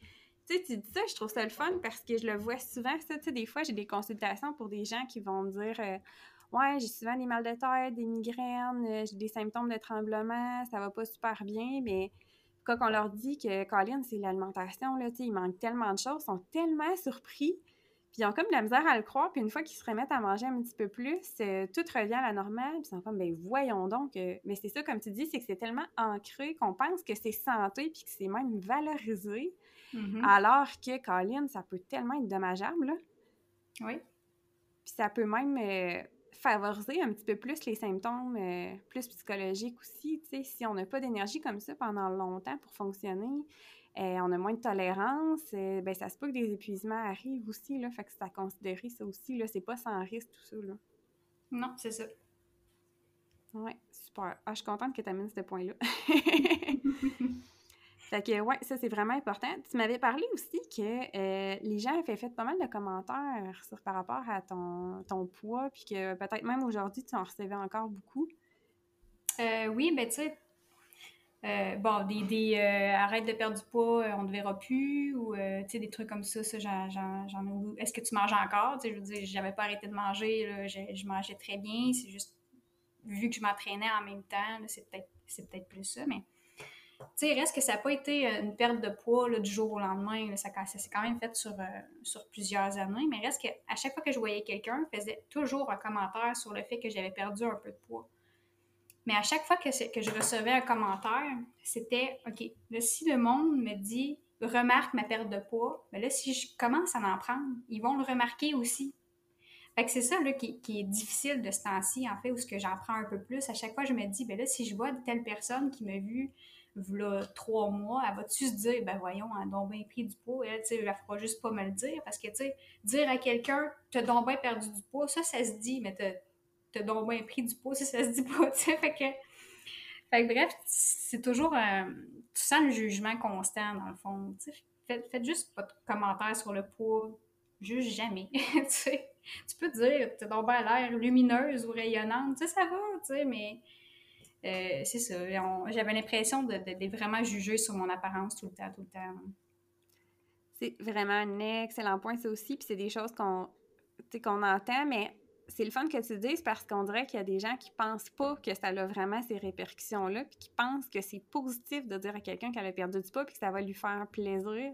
tu sais, tu dis ça, je trouve ça le fun parce que je le vois souvent, ça, tu sais, des fois, j'ai des consultations pour des gens qui vont me dire euh, Ouais, j'ai souvent des mal de tête, des migraines, euh, j'ai des symptômes de tremblement, ça va pas super bien, mais quand on leur dit que, Colin, c'est l'alimentation, là, il manque tellement de choses, ils sont tellement surpris puis ils ont comme de la misère à le croire, puis une fois qu'ils se remettent à manger un petit peu plus, euh, tout revient à la normale, puis ils sont comme, ben voyons donc. Euh, mais c'est ça, comme tu dis, c'est que c'est tellement ancré qu'on pense que c'est santé, puis que c'est même valorisé, mm-hmm. alors que, Colin, ça peut tellement être dommageable, là. Oui. Puis ça peut même euh, favoriser un petit peu plus les symptômes plus psychologiques aussi, tu sais, si on n'a pas d'énergie comme ça pendant longtemps pour fonctionner, euh, on a moins de tolérance, euh, ben, ça se peut que des épuisements arrivent aussi, là, fait que c'est à considérer ça aussi, là, c'est pas sans risque tout ça, là. Non, c'est ça. Ouais, super. Ah, je suis contente que tu amènes ce point-là. fait que, ouais, ça, c'est vraiment important. Tu m'avais parlé aussi que euh, les gens avaient fait pas mal de commentaires sur, par rapport à ton, ton poids, puis que peut-être même aujourd'hui, tu en recevais encore beaucoup. oui, ben tu sais, euh, bon, des, des euh, arrête de perdre du poids, euh, on ne te verra plus, ou sais, des trucs comme ça, ça j'en, ai. Est-ce que tu manges encore? Tu sais, je veux dire, j'avais pas arrêté de manger, là, je, mangeais très bien, c'est juste, vu que je m'entraînais en même temps, c'est peut-être c'est peut-être plus ça, mais tu reste que ça n'a pas été une perte de poids là, du jour au lendemain, ça, s'est quand même fait sur, sur plusieurs années, mais reste que à chaque fois que je voyais quelqu'un, faisait toujours un commentaire sur le fait que j'avais perdu un peu de poids. Mais à chaque fois que, je recevais un commentaire, c'était OK, là, si le monde me dit remarque ma perte de poids, ben là, si je commence à en prendre, ils vont le remarquer aussi. Fait que c'est ça là, qui, est difficile de ce temps-ci, en fait, où ce que j'en prends un peu plus. À chaque fois, je me dis, ben là, si je vois telle personne qui m'a vu voilà trois mois, elle va-tu se dire, ben voyons, elle a donc bien pris du poids, elle, tu sais, fera juste pas me le dire, parce que, tu sais, dire à quelqu'un, t'as donc bien perdu du poids, ça, ça se dit, mais t'as donc bien pris du poids si ça se dit pas, tu sais. Fait que, fait que bref, c'est toujours. Euh, tu sens le jugement constant, dans le fond. Tu sais, faites, juste pas de commentaires sur le poids. Juge jamais. tu sais, tu peux dire, t'as donc bien l'air lumineuse ou rayonnante, tu sais, ça va, tu sais, mais. Euh, c'est ça. J'avais l'impression d'être de, vraiment jugée sur mon apparence tout le temps, tout le temps. C'est vraiment un excellent point, ça aussi. Puis c'est des choses qu'on qu'on entend, mais c'est le fun que tu dises parce qu'on dirait qu'il y a des gens qui pensent pas que ça a vraiment ces répercussions-là, puis qui pensent que c'est positif de dire à quelqu'un qu'elle a perdu du poids puis que ça va lui faire plaisir.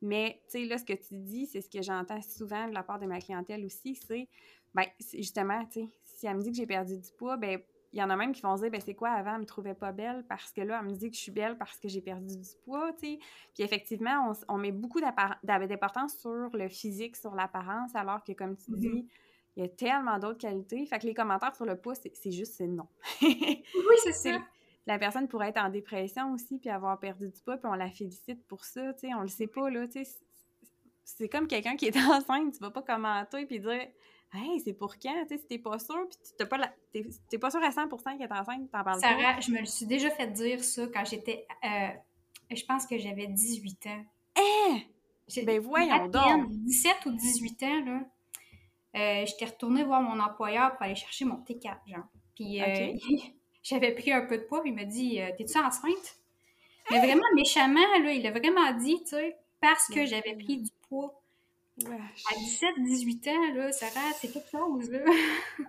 Mais, tu sais, là, ce que tu dis, c'est ce que j'entends souvent de la part de ma clientèle aussi, c'est, ben, justement, tu sais, si elle me dit que j'ai perdu du poids, ben, il y en a même qui vont se dire, ben c'est quoi, avant, elle me trouvait pas belle parce que là, elle me dit que je suis belle parce que j'ai perdu du poids, tu sais. Puis effectivement, on, met beaucoup d'importance sur le physique, sur l'apparence, alors que, comme tu mm-hmm. dis, il y a tellement d'autres qualités. Fait que les commentaires sur le poids, c'est juste, c'est non. oui, c'est ça. La personne pourrait être en dépression aussi, puis avoir perdu du poids, puis on la félicite pour ça, tu sais. On le sait pas, là, tu sais. C'est comme quelqu'un qui est enceinte, tu vas pas commenter puis dire Hey, c'est pour quand? Tu sais, si t'es pas sûr, puis t'es pas, t'es, pas sûr à 100% qu'elle est enceinte, t'en parles Sarah, pas. je me le suis déjà fait dire ça quand j'étais. Euh, je pense que j'avais 18 ans. Eh! Ben voyons donc! 17 ou 18 ans, là. Euh, j'étais retournée voir mon employeur pour aller chercher mon T4, genre. Puis euh, j'avais pris un peu de poids, puis il m'a dit T'es-tu enceinte? Mais vraiment méchamment, là, il a vraiment dit, tu sais, parce que j'avais pris du poids. À 17, 18 ans, là, Sarah, c'est quelque chose, là.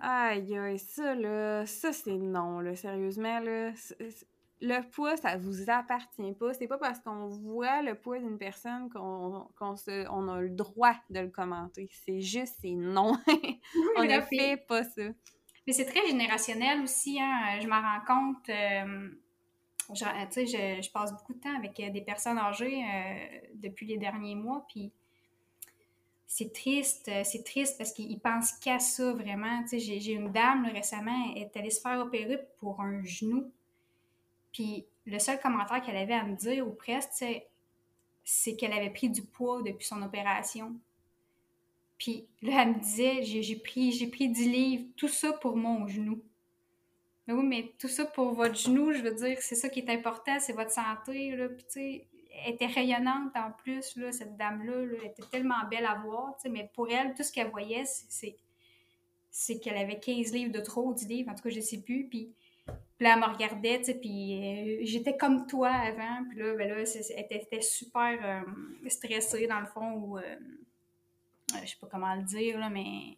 aïe, aïe, ça, là, ça, c'est non, là, sérieusement, là. Le poids, ça vous appartient pas. C'est pas parce qu'on voit le poids d'une personne qu'on on a le droit de le commenter. C'est juste, c'est non. on ne fait pas ça. Mais c'est très générationnel aussi, hein. Je m'en rends compte. Euh, je, je, je, passe beaucoup de temps avec des personnes âgées euh, depuis les derniers mois, puis c'est triste, euh, c'est triste parce qu'ils pensent qu'à ça vraiment. j'ai une dame récemment, elle est allée se faire opérer pour un genou. Puis le seul commentaire qu'elle avait à me dire, ou presque, c'est qu'elle avait pris du poids depuis son opération. Puis là, elle me disait, j'ai pris, j'ai pris 10 livres, tout ça pour mon genou. Mais oui, mais tout ça pour votre genou, je veux dire, c'est ça qui est important, c'est votre santé. Là. Puis tu sais, elle était rayonnante en plus, là, cette dame-là. était tellement belle à voir. Mais pour elle, tout ce qu'elle voyait, c'est, c'est qu'elle avait 15 livres de trop, 10 livres, en tout cas, je ne sais plus. Puis, là, elle me regardait, puis euh, j'étais comme toi avant. Puis là, ben là elle était, super euh, stressée, dans le fond, ou euh, je sais pas comment le dire, là, mais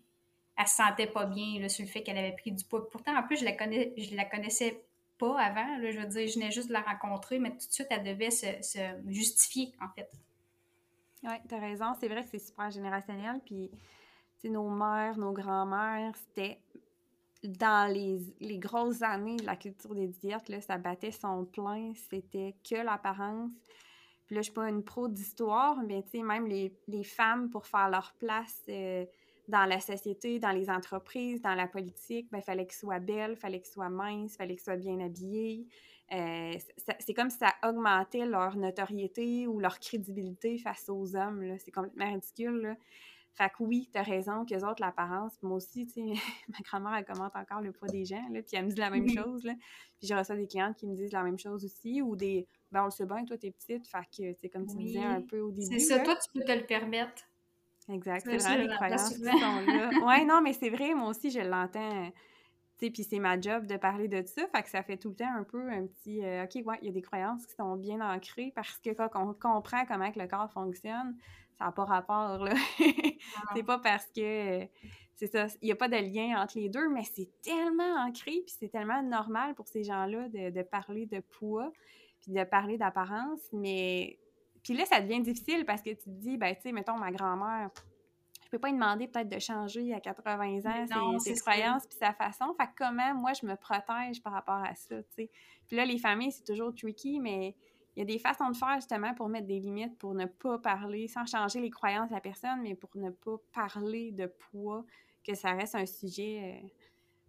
elle se sentait pas bien là, sur le fait qu'elle avait pris du poids. Pourtant, en plus, je la, connais, je la connaissais avant. je veux dire, je venais juste de la rencontrer, mais tout de suite, elle devait se, justifier, en fait. Oui, tu as raison. C'est vrai que c'est super générationnel. Puis, nos mères, nos grands-mères, c'était dans les, les, grosses années de la culture des diètes, là, ça battait son plein. C'était que l'apparence. Puis là, je suis pas une pro d'histoire, mais tu sais, même les, les, femmes, pour faire leur place, euh, dans la société, dans les entreprises, dans la politique, ben, fallait qu'ils soient belles, fallait qu'ils soient minces, fallait qu'ils soient bien habillés. Euh, c'est comme si ça augmentait leur notoriété ou leur crédibilité face aux hommes. C'est complètement ridicule. Fait que oui, t'as raison, qu'eux autres, l'apparence, moi aussi, tu sais, ma grand-mère, elle commente encore le poids des gens, là, puis elle me dit la même chose, là. Puis j'ai reçu des clientes qui me disent la même chose aussi, ou des, ben on le sait bien, toi, t'es petite, fait que, c'est comme tu disais un peu au début. C'est ça, toi, tu peux te le permettre. Exact, c'est vraiment des croyances qui sont là. Ouais, non, mais c'est vrai, moi aussi, je l'entends. Tu sais, puis c'est ma job de parler de ça, fait que ça fait tout le temps un peu un petit euh, OK, ouais, il y a des croyances qui sont bien ancrées parce que quand on comprend comment que le corps fonctionne, ça n'a pas rapport, là. c'est pas parce que c'est ça, il n'y a pas de lien entre les deux, mais c'est tellement ancré, puis c'est tellement normal pour ces gens-là de, de parler de poids, puis de parler d'apparence, mais puis là, ça devient difficile parce que tu te dis, ben, tu sais, mettons, ma grand-mère, je peux pas lui demander peut-être de changer à 80 ans ses, croyances puis sa façon. Fait que comment, moi, je me protège par rapport à ça, tu sais? Puis là, les familles, c'est toujours tricky, mais il y a des façons de faire justement pour mettre des limites, pour ne pas parler, sans changer les croyances de la personne, mais pour ne pas parler de poids, que ça reste un sujet, euh,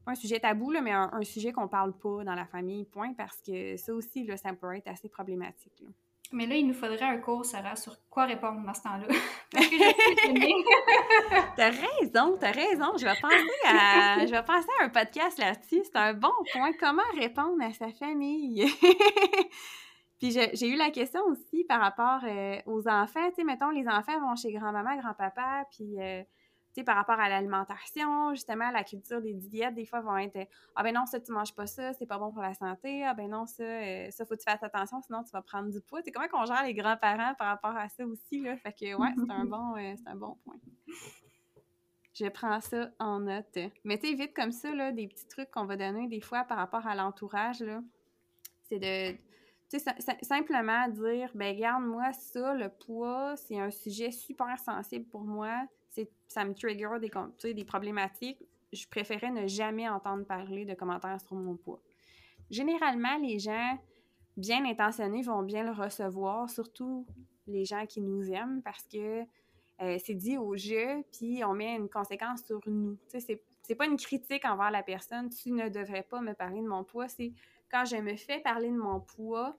pas un sujet tabou, là, mais un, un sujet qu'on parle pas dans la famille, point, parce que ça aussi, là, ça peut être assez problématique. Là. Mais là, il nous faudrait un cours, Sarah, sur quoi répondre dans ce temps-là. t'as raison, t'as raison. Je vais penser à, je vais penser à un podcast là-dessus. C'est un bon point. Comment répondre à sa famille? Puis j'ai eu la question aussi par rapport euh, aux enfants. Tu sais, mettons, les enfants vont chez grand-maman, grand-papa, puis euh, sais, par rapport à l'alimentation, justement, la culture des diètes, des fois, vont être Ah ben non, ça, tu manges pas ça, c'est pas bon pour la santé. Ah ben non, ça, euh, ça, faut que tu fasses attention, sinon tu vas prendre du poids. C'est comment qu'on gère les grands-parents par rapport à ça aussi, là? Fait que, ouais, c'est un, bon, euh, un bon point. Je prends ça en note. Mais tu sais, vite comme ça, là, des petits trucs qu'on va donner des fois par rapport à l'entourage, là, c'est de simplement dire, ben garde moi ça, le poids, c'est un sujet super sensible pour moi ça me trigger des, des problématiques, je préférais ne jamais entendre parler de commentaires sur mon poids. Généralement, les gens bien intentionnés vont bien le recevoir, surtout les gens qui nous aiment, parce que euh, c'est dit au jeu, puis on met une conséquence sur nous. C'est pas une critique envers la personne, tu ne devrais pas me parler de mon poids, c'est quand je me fais parler de mon poids,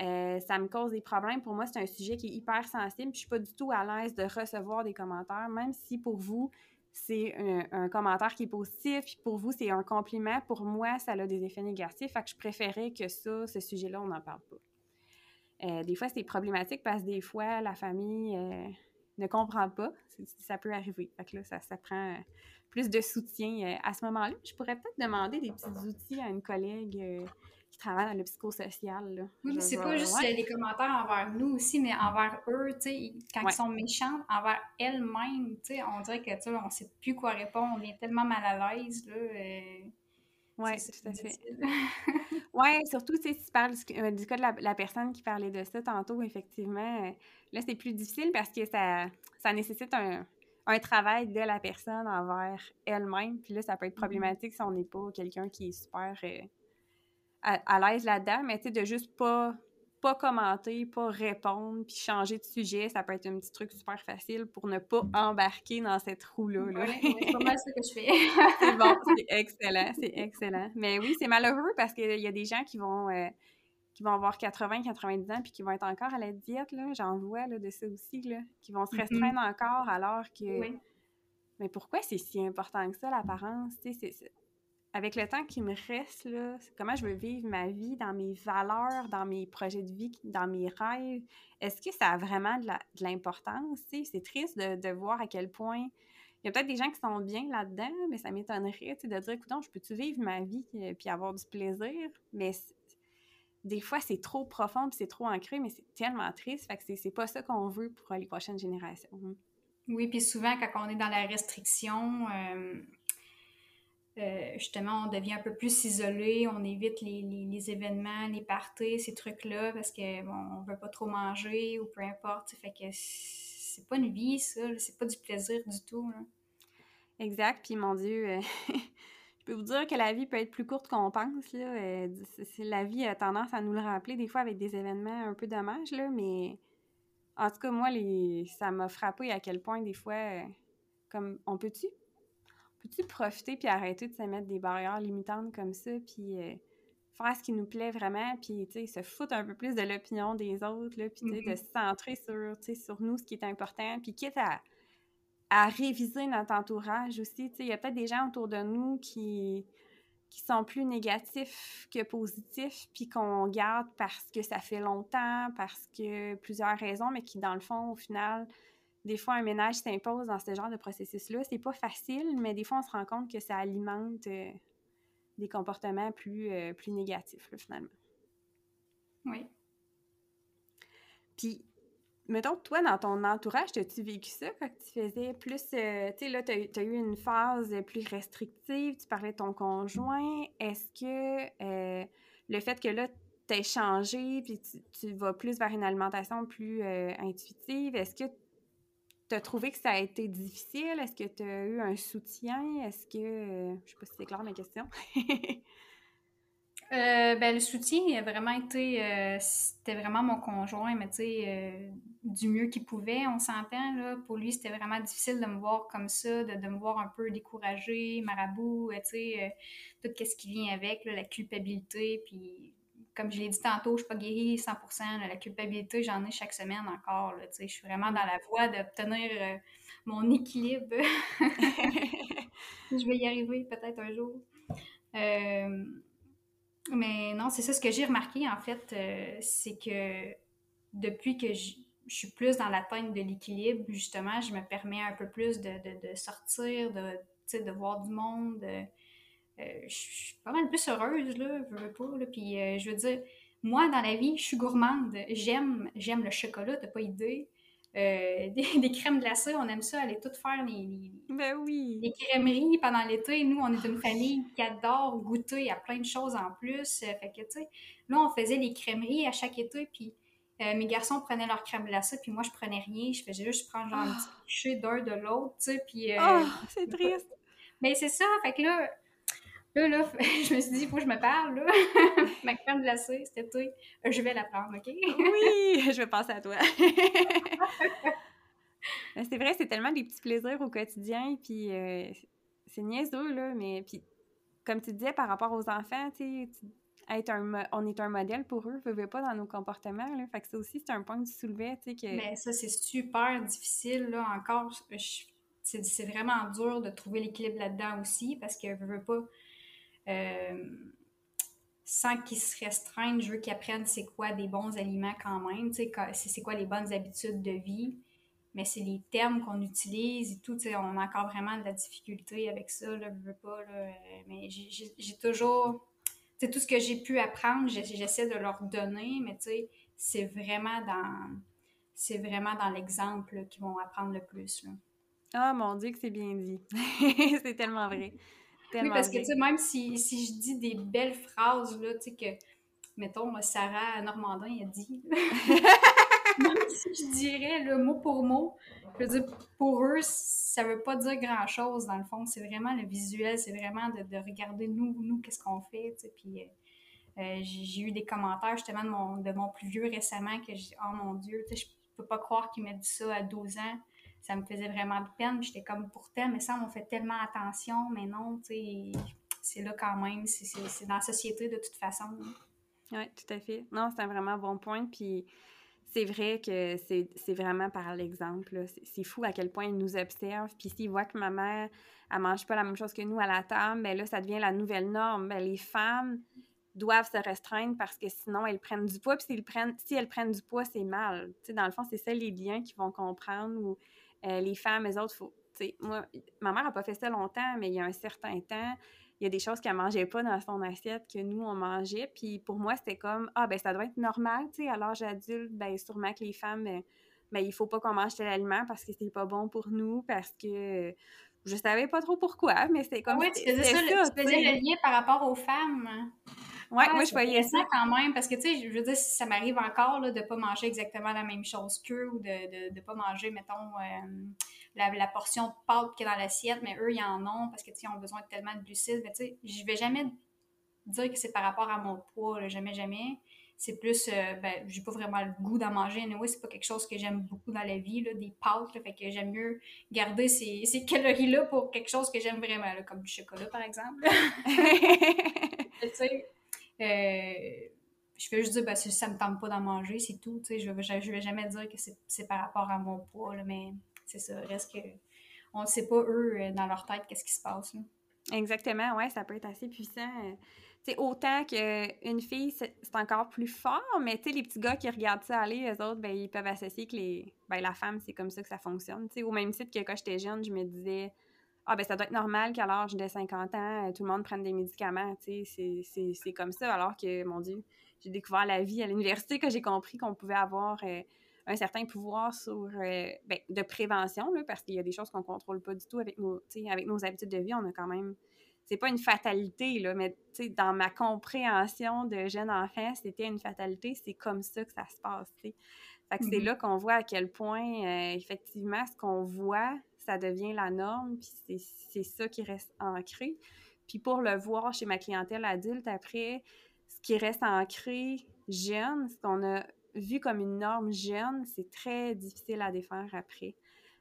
euh, ça me cause des problèmes. Pour moi, c'est un sujet qui est hyper sensible. Je suis pas du tout à l'aise de recevoir des commentaires, même si pour vous, c'est un, commentaire qui est positif, puis pour vous, c'est un compliment. Pour moi, ça a des effets négatifs. Fait que je préférais que ça, ce sujet-là, on n'en parle pas. Euh, des fois, c'est problématique parce que des fois, la famille euh, ne comprend pas. Ça peut arriver. Fait que là, ça, ça prend plus de soutien à ce moment-là. Je pourrais peut-être demander des petits outils à une collègue qui travaillent dans le psychosocial. Là. Oui, mais c'est pas juste les commentaires envers nous aussi, mais envers eux, tu sais, quand ils sont méchants, envers elles-mêmes, tu sais, on dirait que, tu sais, on sait plus quoi répondre, on est tellement mal à l'aise, là. Euh, oui, tout à fait. oui, surtout, tu sais, si tu parles du, euh, cas de la, personne qui parlait de ça tantôt, effectivement, euh, là, c'est plus difficile parce que ça, ça nécessite un, un travail de la personne envers elle-même. Puis là, ça peut être mm-hmm. problématique si on n'est pas quelqu'un qui est super à, l'aise là-dedans, mais tu sais, de juste pas, pas commenter, pas répondre, puis changer de sujet, ça peut être un petit truc super facile pour ne pas embarquer dans cette roue-là. Là. c'est pas mal ce que je fais. c'est bon, c'est excellent, c'est excellent. Mais oui, c'est malheureux parce qu'il y a des gens qui vont... Euh, qui vont avoir 80, 90 ans, puis qui vont être encore à la diète, là, j'en vois là, de ça aussi, là, qui vont se mm-hmm. restreindre encore alors que... Mais pourquoi c'est si important que ça, l'apparence? C'est, avec le temps qui me reste, comment je veux vivre ma vie dans mes valeurs, dans mes projets de vie, dans mes rêves, est-ce que ça a vraiment de l'importance? C'est triste de, voir à quel point il y a peut-être des gens qui sont bien là-dedans, mais ça m'étonnerait de dire, écoute, je peux-tu vivre ma vie et euh, puis avoir du plaisir? Mais des fois, c'est trop profond c'est trop ancré, mais c'est tellement triste. Fait que c'est pas ça qu'on veut pour les prochaines générations. Oui, puis souvent, quand on est dans la restriction, euh, euh, justement, on devient un peu plus isolé, on évite les, événements, les parties, ces trucs-là, parce qu'on bon, on veut pas trop manger ou peu importe. Fait que c'est pas une vie, ça, c'est pas du plaisir du tout. Exact, puis mon Dieu, euh, je peux vous dire que la vie peut être plus courte qu'on pense. Là. Euh, la vie a tendance à nous le rappeler des fois avec des événements un peu dommages, là, mais en tout cas, moi, les... ça m'a frappé à quel point des fois, comme on peut-tu peux-tu profiter puis arrêter de se mettre des barrières limitantes comme ça, puis euh, faire ce qui nous plaît vraiment, puis se foutre un peu plus de l'opinion des autres, là, puis de mm-hmm. se centrer sur, sur nous, ce qui est important, puis quitte à, à réviser notre entourage aussi. Il y a peut-être des gens autour de nous qui, qui sont plus négatifs que positifs, puis qu'on garde parce que ça fait longtemps, parce que plusieurs raisons, mais qui, dans le fond, au final, des fois, un ménage s'impose dans ce genre de processus-là. C'est pas facile, mais des fois, on se rend compte que ça alimente euh, des comportements plus, euh, plus négatifs, finalement. Oui. Puis, mettons, toi, dans ton entourage, as-tu vécu ça quand tu faisais plus. Euh, tu sais, là, tu as, eu une phase plus restrictive, tu parlais de ton conjoint. Est-ce que le fait que là, tu as changé, puis tu, tu, vas plus vers une alimentation plus intuitive, est-ce que tu as trouvé que ça a été difficile? Est-ce que tu as eu un soutien? Est-ce que. Je je sais pas si c'est clair ma question. Euh, ben, le soutien a vraiment été. Euh, c'était vraiment mon conjoint, mais tu sais, euh, du mieux qu'il pouvait, on s'entend. Là. Pour lui, c'était vraiment difficile de me voir comme ça, de, me voir un peu découragée, marabout, tu sais, tout ce qui vient avec, la culpabilité, puis comme je l'ai dit tantôt, je ne suis pas guérie 100%. la culpabilité, j'en ai chaque semaine encore. je suis vraiment dans la voie d'obtenir euh, mon équilibre. je vais y arriver peut-être un jour. Euh, mais non, c'est ça ce que j'ai remarqué en fait, euh, c'est que depuis que je, suis plus dans l'atteinte de l'équilibre, justement, je me permets un peu plus de, sortir, de, de voir du monde. Euh, je suis pas mal plus heureuse, là, je veux pas, là. Puis euh, je veux dire, moi, dans la vie, je suis gourmande. J'aime, j'aime le chocolat, t'as pas idée. Euh, des, crèmes glacées, on aime ça, aller toutes faire les, les, ben oui. les crèmeries pendant l'été. Nous, on est une famille qui adore goûter à plein de choses en plus. Fait que, tu sais, là, on faisait les crèmeries à chaque été, puis mes garçons prenaient leur crème glacée, puis moi, je prenais rien. Je faisais juste, je prends genre un petit toucher d'un de l'autre, tu sais, puis... oh, c'est triste! Mais c'est ça, fait que là, Là, là, je me suis dit, il faut que je me parle, là. Ma crème glacée, c'était tout. Je vais la prendre, OK? oui, je vais penser à toi. c'est vrai, c'est tellement des petits plaisirs au quotidien, puis euh, c'est niaiseux, là, mais puis comme tu disais, par rapport aux enfants, tu être un, on est un modèle pour eux, ne pas dans nos comportements, là. Fait que ça aussi, c'est un point que tu soulevais, tu sais, que... Mais ça, c'est super difficile, là, encore. C'est vraiment dur de trouver l'équilibre là-dedans aussi, parce que je veux pas euh, sans qu'ils se restreignent, je veux qu'ils apprennent c'est quoi des bons aliments quand même, c'est quoi les bonnes habitudes de vie. Mais c'est les termes qu'on utilise et tout, on a encore vraiment de la difficulté avec ça, là, je veux pas, là, mais j'ai toujours, c'est tout ce que j'ai pu apprendre, j'essaie de leur donner, mais c'est vraiment dans, c'est vraiment dans l'exemple qu'ils vont apprendre le plus. Ah, mon Dieu, que c'est bien dit. c'est tellement vrai oui, parce que, tu sais, même si, si, je dis des belles phrases, là, tu sais, que, mettons, Sarah Normandin a dit, même si je dirais le mot pour mot, je veux dire, pour eux, ça veut pas dire grand-chose, dans le fond. C'est vraiment le visuel, c'est vraiment de, de, regarder nous, nous, qu'est-ce qu'on fait, tu sais, puis... Euh, euh, j'ai eu des commentaires justement de mon, de mon plus vieux récemment que j'ai oh mon Dieu, je peux pas croire qu'il m'a dit ça à 12 ans ça me faisait vraiment de peine. J'étais comme, pourtant, mais ça, on fait tellement attention, mais non, tu sais, c'est là quand même, c'est dans la société de toute façon. Oui, tout à fait. Non, c'est un vraiment bon point. Puis c'est vrai que c'est vraiment par l'exemple. C'est fou à quel point ils nous observent. Puis s'ils voient que ma mère, elle mange pas la même chose que nous à la table, bien là, ça devient la nouvelle norme. Bien, les femmes doivent se restreindre parce que sinon, elles prennent du poids. Puis si elles prennent, si elles prennent du poids, c'est mal. Dans le fond, c'est ça les liens qu'ils vont comprendre. Ou euh, les femmes, elles autres, faut. Moi, ma mère n'a pas fait ça longtemps, mais il y a un certain temps, il y a des choses qu'elle mangeait pas dans son assiette que nous, on mangeait. Puis pour moi, c'était comme, ah, ben ça doit être normal, tu sais, à l'âge adulte, ben sûrement que les femmes, ben, ben il faut pas qu'on mange tel aliment parce que c'est pas bon pour nous, parce que je savais pas trop pourquoi, mais c'était comme. Oui, tu faisais ça, tu faisais le lien par rapport aux femmes. Ouais, moi, je voyais ça. quand même, parce que, tu sais, je veux dire, ça m'arrive encore là, de ne pas manger exactement la même chose qu'eux ou de ne pas manger, mettons, euh, la, portion de pâte qui est dans l'assiette, mais eux, ils en ont parce que, tu sais, ils ont besoin de tellement de glucides. Mais, tu sais, je vais jamais dire que c'est par rapport à mon poids, jamais, jamais. C'est plus, euh, ben, j'ai pas vraiment le goût d'en manger. Anyway, c'est pas quelque chose que j'aime beaucoup dans la vie, là, des pâtes, fait que j'aime mieux garder ces, ces calories-là pour quelque chose que j'aime vraiment, comme du chocolat, par exemple. tu sais, je vais juste dire, ben, ça me tente pas d'en manger, c'est tout. Je vais, je vais jamais dire que c'est par rapport à mon poids, mais c'est ça. Reste on ne sait pas, eux, euh, dans leur tête, qu'est-ce qui se passe. Exactement, ouais, ça peut être assez puissant. c'est autant qu'une fille, c'est encore plus fort, mais les petits gars qui regardent ça aller, eux autres, ben, ils peuvent associer que les, ben, la femme, c'est comme ça que ça fonctionne. au même titre que quand j'étais jeune, je me disais, ah ben ça doit être normal qu'à l'âge de 50 ans, tout le monde prenne des médicaments, tu sais, c'est comme ça, alors que, mon Dieu, j'ai découvert la vie à l'université que j'ai compris qu'on pouvait avoir euh, un certain pouvoir sur, euh, ben, de prévention, là, parce qu'il y a des choses qu'on contrôle pas du tout avec nos, avec nos habitudes de vie, on a quand même, c'est pas une fatalité, là, mais dans ma compréhension de jeune enfant, c'était une fatalité, c'est comme ça que ça se passe, Fait que c'est mm-hmm. là qu'on voit à quel point, euh, effectivement, ce qu'on voit, ça devient la norme, puis c'est ça qui reste ancré. Puis pour le voir chez ma clientèle adulte, après, ce qui reste ancré jeune, ce qu'on a vu comme une norme jeune, c'est très difficile à défaire après.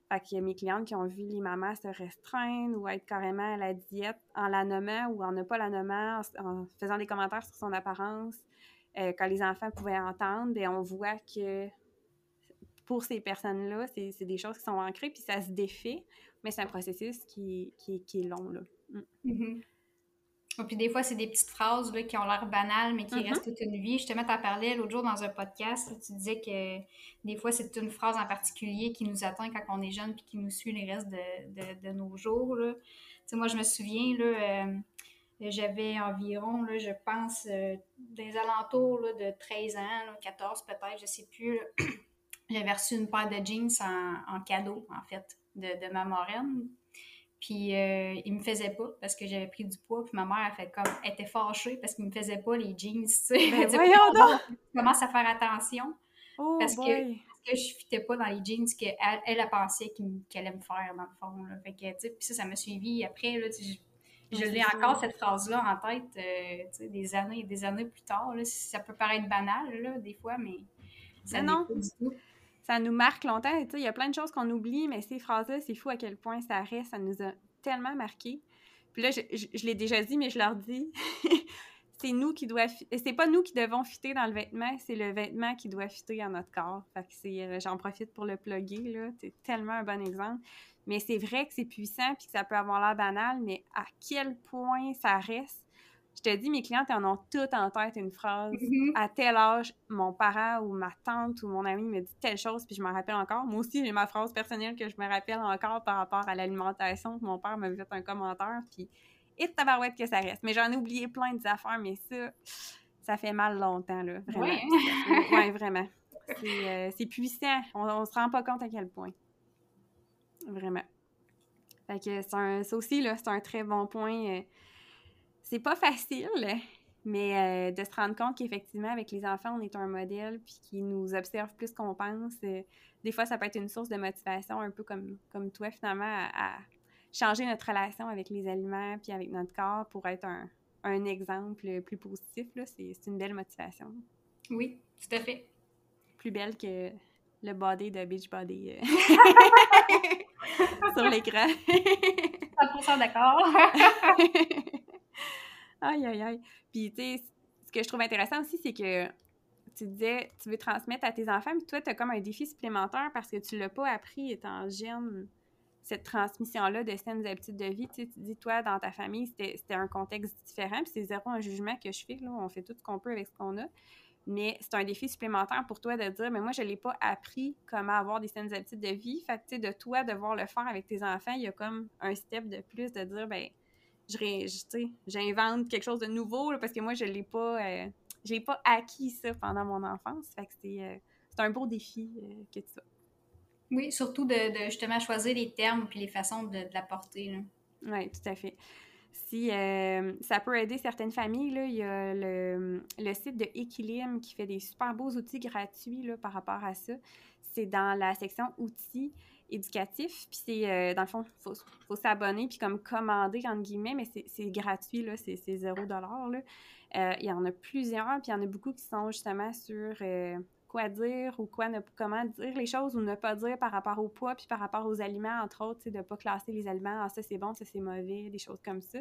Fait qu'il y a mes clientes qui ont vu les mamans se restreindre ou être carrément à la diète en la nommant ou en ne pas la nommant, en, faisant des commentaires sur son apparence. euh, quand les enfants pouvaient entendre, bien, on voit que pour ces personnes-là, c'est des choses qui sont ancrées, puis ça se défait, mais c'est un processus qui, qui, qui, est long. Là. Mm. Mm-hmm. Et puis des fois, c'est des petites phrases là, qui ont l'air banales, mais qui mm-hmm. restent toute une vie. Je te mets à parler l'autre jour dans un podcast. tu disais que des fois, c'est une phrase en particulier qui nous atteint quand on est jeune puis qui nous suit les restes de, de, nos jours. Là. moi, je me souviens, là, euh, j'avais environ, là, je pense, euh, des alentours là, de 13 ans, 14 peut-être, je sais plus. J'avais reçu une paire de jeans en, cadeau, en fait, de, de ma marraine. Puis euh, il me faisait pas parce que j'avais pris du poids. Puis ma mère fait comme, elle était fâchée parce qu'il me faisait pas les jeans. Tu sais. Ben voyons donc! commence à faire attention. Oh parce, que, parce que je fitais pas dans les jeans qu'elle elle a pensé qu'elle allait me faire, dans le fond. Là. Fait que, tu sais, puis ça, ça m'a suivi. Après, là, je, l'ai encore, cette phrase-là, en tête, euh, tu sais, des années et des années plus tard. Là. Ça peut paraître banal, là, des fois, mais ça non. Pas du tout ça nous marque longtemps. Il y a plein de choses qu'on oublie, mais ces phrases-là, c'est fou à quel point ça reste. Ça nous a tellement marqué. Puis là, je, l'ai déjà dit, mais je leur dis, c'est nous qui doit, c'est pas nous qui devons fitter dans le vêtement, c'est le vêtement qui doit fitter à notre corps. Fait euh, j'en profite pour le plugger là. C'est tellement un bon exemple. Mais c'est vrai que c'est puissant puis que ça peut avoir l'air banal, mais à quel point ça reste je te dis, mes clientes en ont toutes en tête une phrase. Mm-hmm. À tel âge, mon parent ou ma tante ou mon ami me dit telle chose, puis je m'en rappelle encore. Moi aussi, j'ai ma phrase personnelle que je me rappelle encore par rapport à l'alimentation. Mon père m'a fait un commentaire, puis et tabarouette que ça reste. Mais j'en ai oublié plein des affaires, mais ça, ça fait mal longtemps, là. Vraiment. Oui, vraiment. Euh, c'est puissant. On, on se rend pas compte à quel point. Vraiment. Fait que un, ça aussi, là, c'est un très bon point. C'est pas facile, mais euh, de se rendre compte qu'effectivement, avec les enfants, on est un modèle, puis qu'ils nous observent plus qu'on pense. Euh, des fois, ça peut être une source de motivation, un peu comme, comme toi, finalement, à, changer notre relation avec les aliments, puis avec notre corps pour être un, un exemple plus positif. C'est une belle motivation. Oui, tout à fait. Plus belle que le body de Beachbody euh, sur l'écran. 100% d'accord. Aïe, aïe, aïe. Puis, tu sais, ce que je trouve intéressant aussi, c'est que tu disais, tu veux transmettre à tes enfants, mais toi, tu as comme un défi supplémentaire parce que tu l'as pas appris étant jeune, cette transmission-là de saines habitudes de vie. Tu dis, toi, dans ta famille, c'était un contexte différent, puis c'est zéro un jugement que je fais, là, on fait tout ce qu'on peut avec ce qu'on a. Mais c'est un défi supplémentaire pour toi de dire, mais moi, je ne l'ai pas appris comment avoir des saines habitudes de vie. Fait que, tu sais, de toi, devoir le faire avec tes enfants, il y a comme un step de plus de dire, ben j'invente quelque chose de nouveau parce que moi, je l'ai pas, euh, j'ai pas acquis ça pendant mon enfance. Fait que c'est, euh, un beau défi euh, que tu as. Oui, surtout de, justement choisir les termes puis les façons de, l'apporter. Oui, tout à fait. Si ça peut aider certaines familles, là, il y a le, le, site de Equilibre qui fait des super beaux outils gratuits là, par rapport à ça. C'est dans la section outils éducatif. Puis c'est, euh, dans le fond, il faut, s'abonner, puis comme commander, entre guillemets, mais c'est gratuit, là, c'est zéro dollar, là. Euh, il y en a plusieurs, puis il y en a beaucoup qui sont justement sur euh, quoi dire ou quoi ne, comment dire les choses ou ne pas dire par rapport au poids, puis par rapport aux aliments, entre autres, de ne pas classer les aliments, ah, ça c'est bon, ça c'est mauvais, des choses comme ça.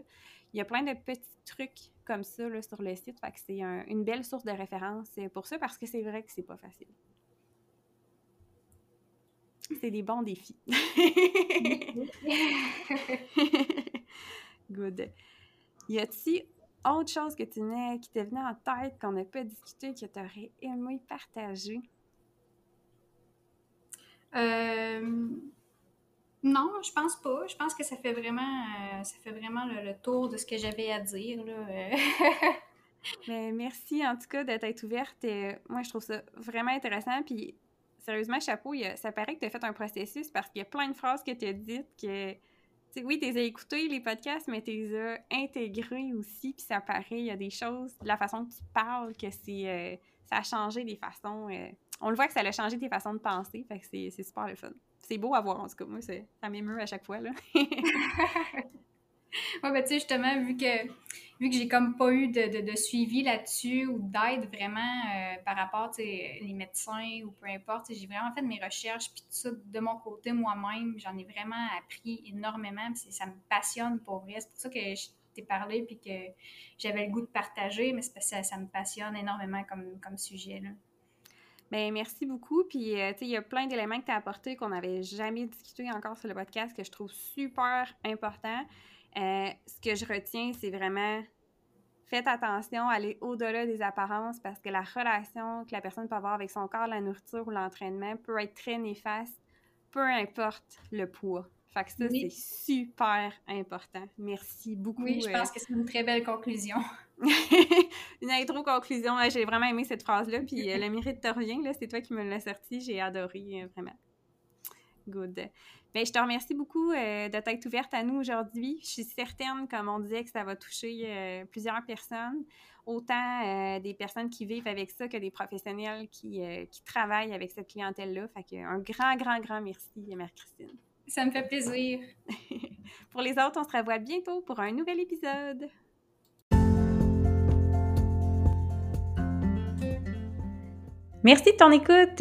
Il y a plein de petits trucs comme ça là, sur le site, fait que c'est une belle source de référence pour ça, parce que c'est vrai que c'est pas facile. C'est des bons défis. Good. Y a-t-il autre chose que tu qui t'est venu en tête, qu'on n'a pas discuté, que tu aurais aimé partager? Euh, non, je pense pas. Je pense que ça fait vraiment, euh, ça fait vraiment le, tour de ce que j'avais à dire. Mais merci en tout cas d'être ouverte. moi, je trouve ça vraiment intéressant. Puis sérieusement, chapeau, ça paraît que tu as fait un processus parce qu'il y a plein de phrases que tu as dites que, oui, tu les as écoutées, les podcasts, mais tu les as intégrées aussi, puis ça paraît, il y a des choses, la façon que tu parles, que c'est, euh, ça a changé des façons. Euh, on le voit que ça a changé tes façons de penser, fait que c'est, super le fun. C'est beau à voir, en tout cas. Moi, ça m'émeut à chaque fois, là. Oui, ben tu sais, justement, vu que vu que j'ai comme pas eu de, suivi là-dessus ou d'aide vraiment euh, par rapport, tu sais, les médecins ou peu importe, j'ai vraiment fait mes recherches, puis tout ça de mon côté moi-même, j'en ai vraiment appris énormément, puis ça me passionne pour vrai. C'est pour ça que t'ai parlé puis que j'avais le goût de partager, mais c'est parce que ça, me passionne énormément comme, comme sujet. Là. Bien, merci beaucoup. Puis, euh, tu sais, il y a plein d'éléments que tu as apportés qu'on n'avait jamais discuté encore sur le podcast que je trouve super important. Euh, ce que je retiens, c'est vraiment faites attention, allez au-delà des apparences parce que la relation que la personne peut avoir avec son corps, la nourriture ou l'entraînement peut être très néfaste, peu importe le poids. Fait que ça, c'est super important. Merci beaucoup. Oui, je pense euh, que c'est une très belle conclusion. une intro-conclusion. J'ai vraiment aimé cette phrase-là. Puis euh, le mérite te revient. C'est toi qui me l'as sorti. J'ai adoré, vraiment. Good. Bien, je te remercie beaucoup euh, de t'être ouverte à nous aujourd'hui. Je suis certaine, comme on disait, que ça va toucher euh, plusieurs personnes, autant euh, des personnes qui vivent avec ça que des professionnels qui, qui travaillent avec cette clientèle-là. Fait que un grand, grand, grand merci, Mère-Christine. Ça me fait plaisir. pour les autres, on se revoit bientôt pour un nouvel épisode. Merci de ton écoute.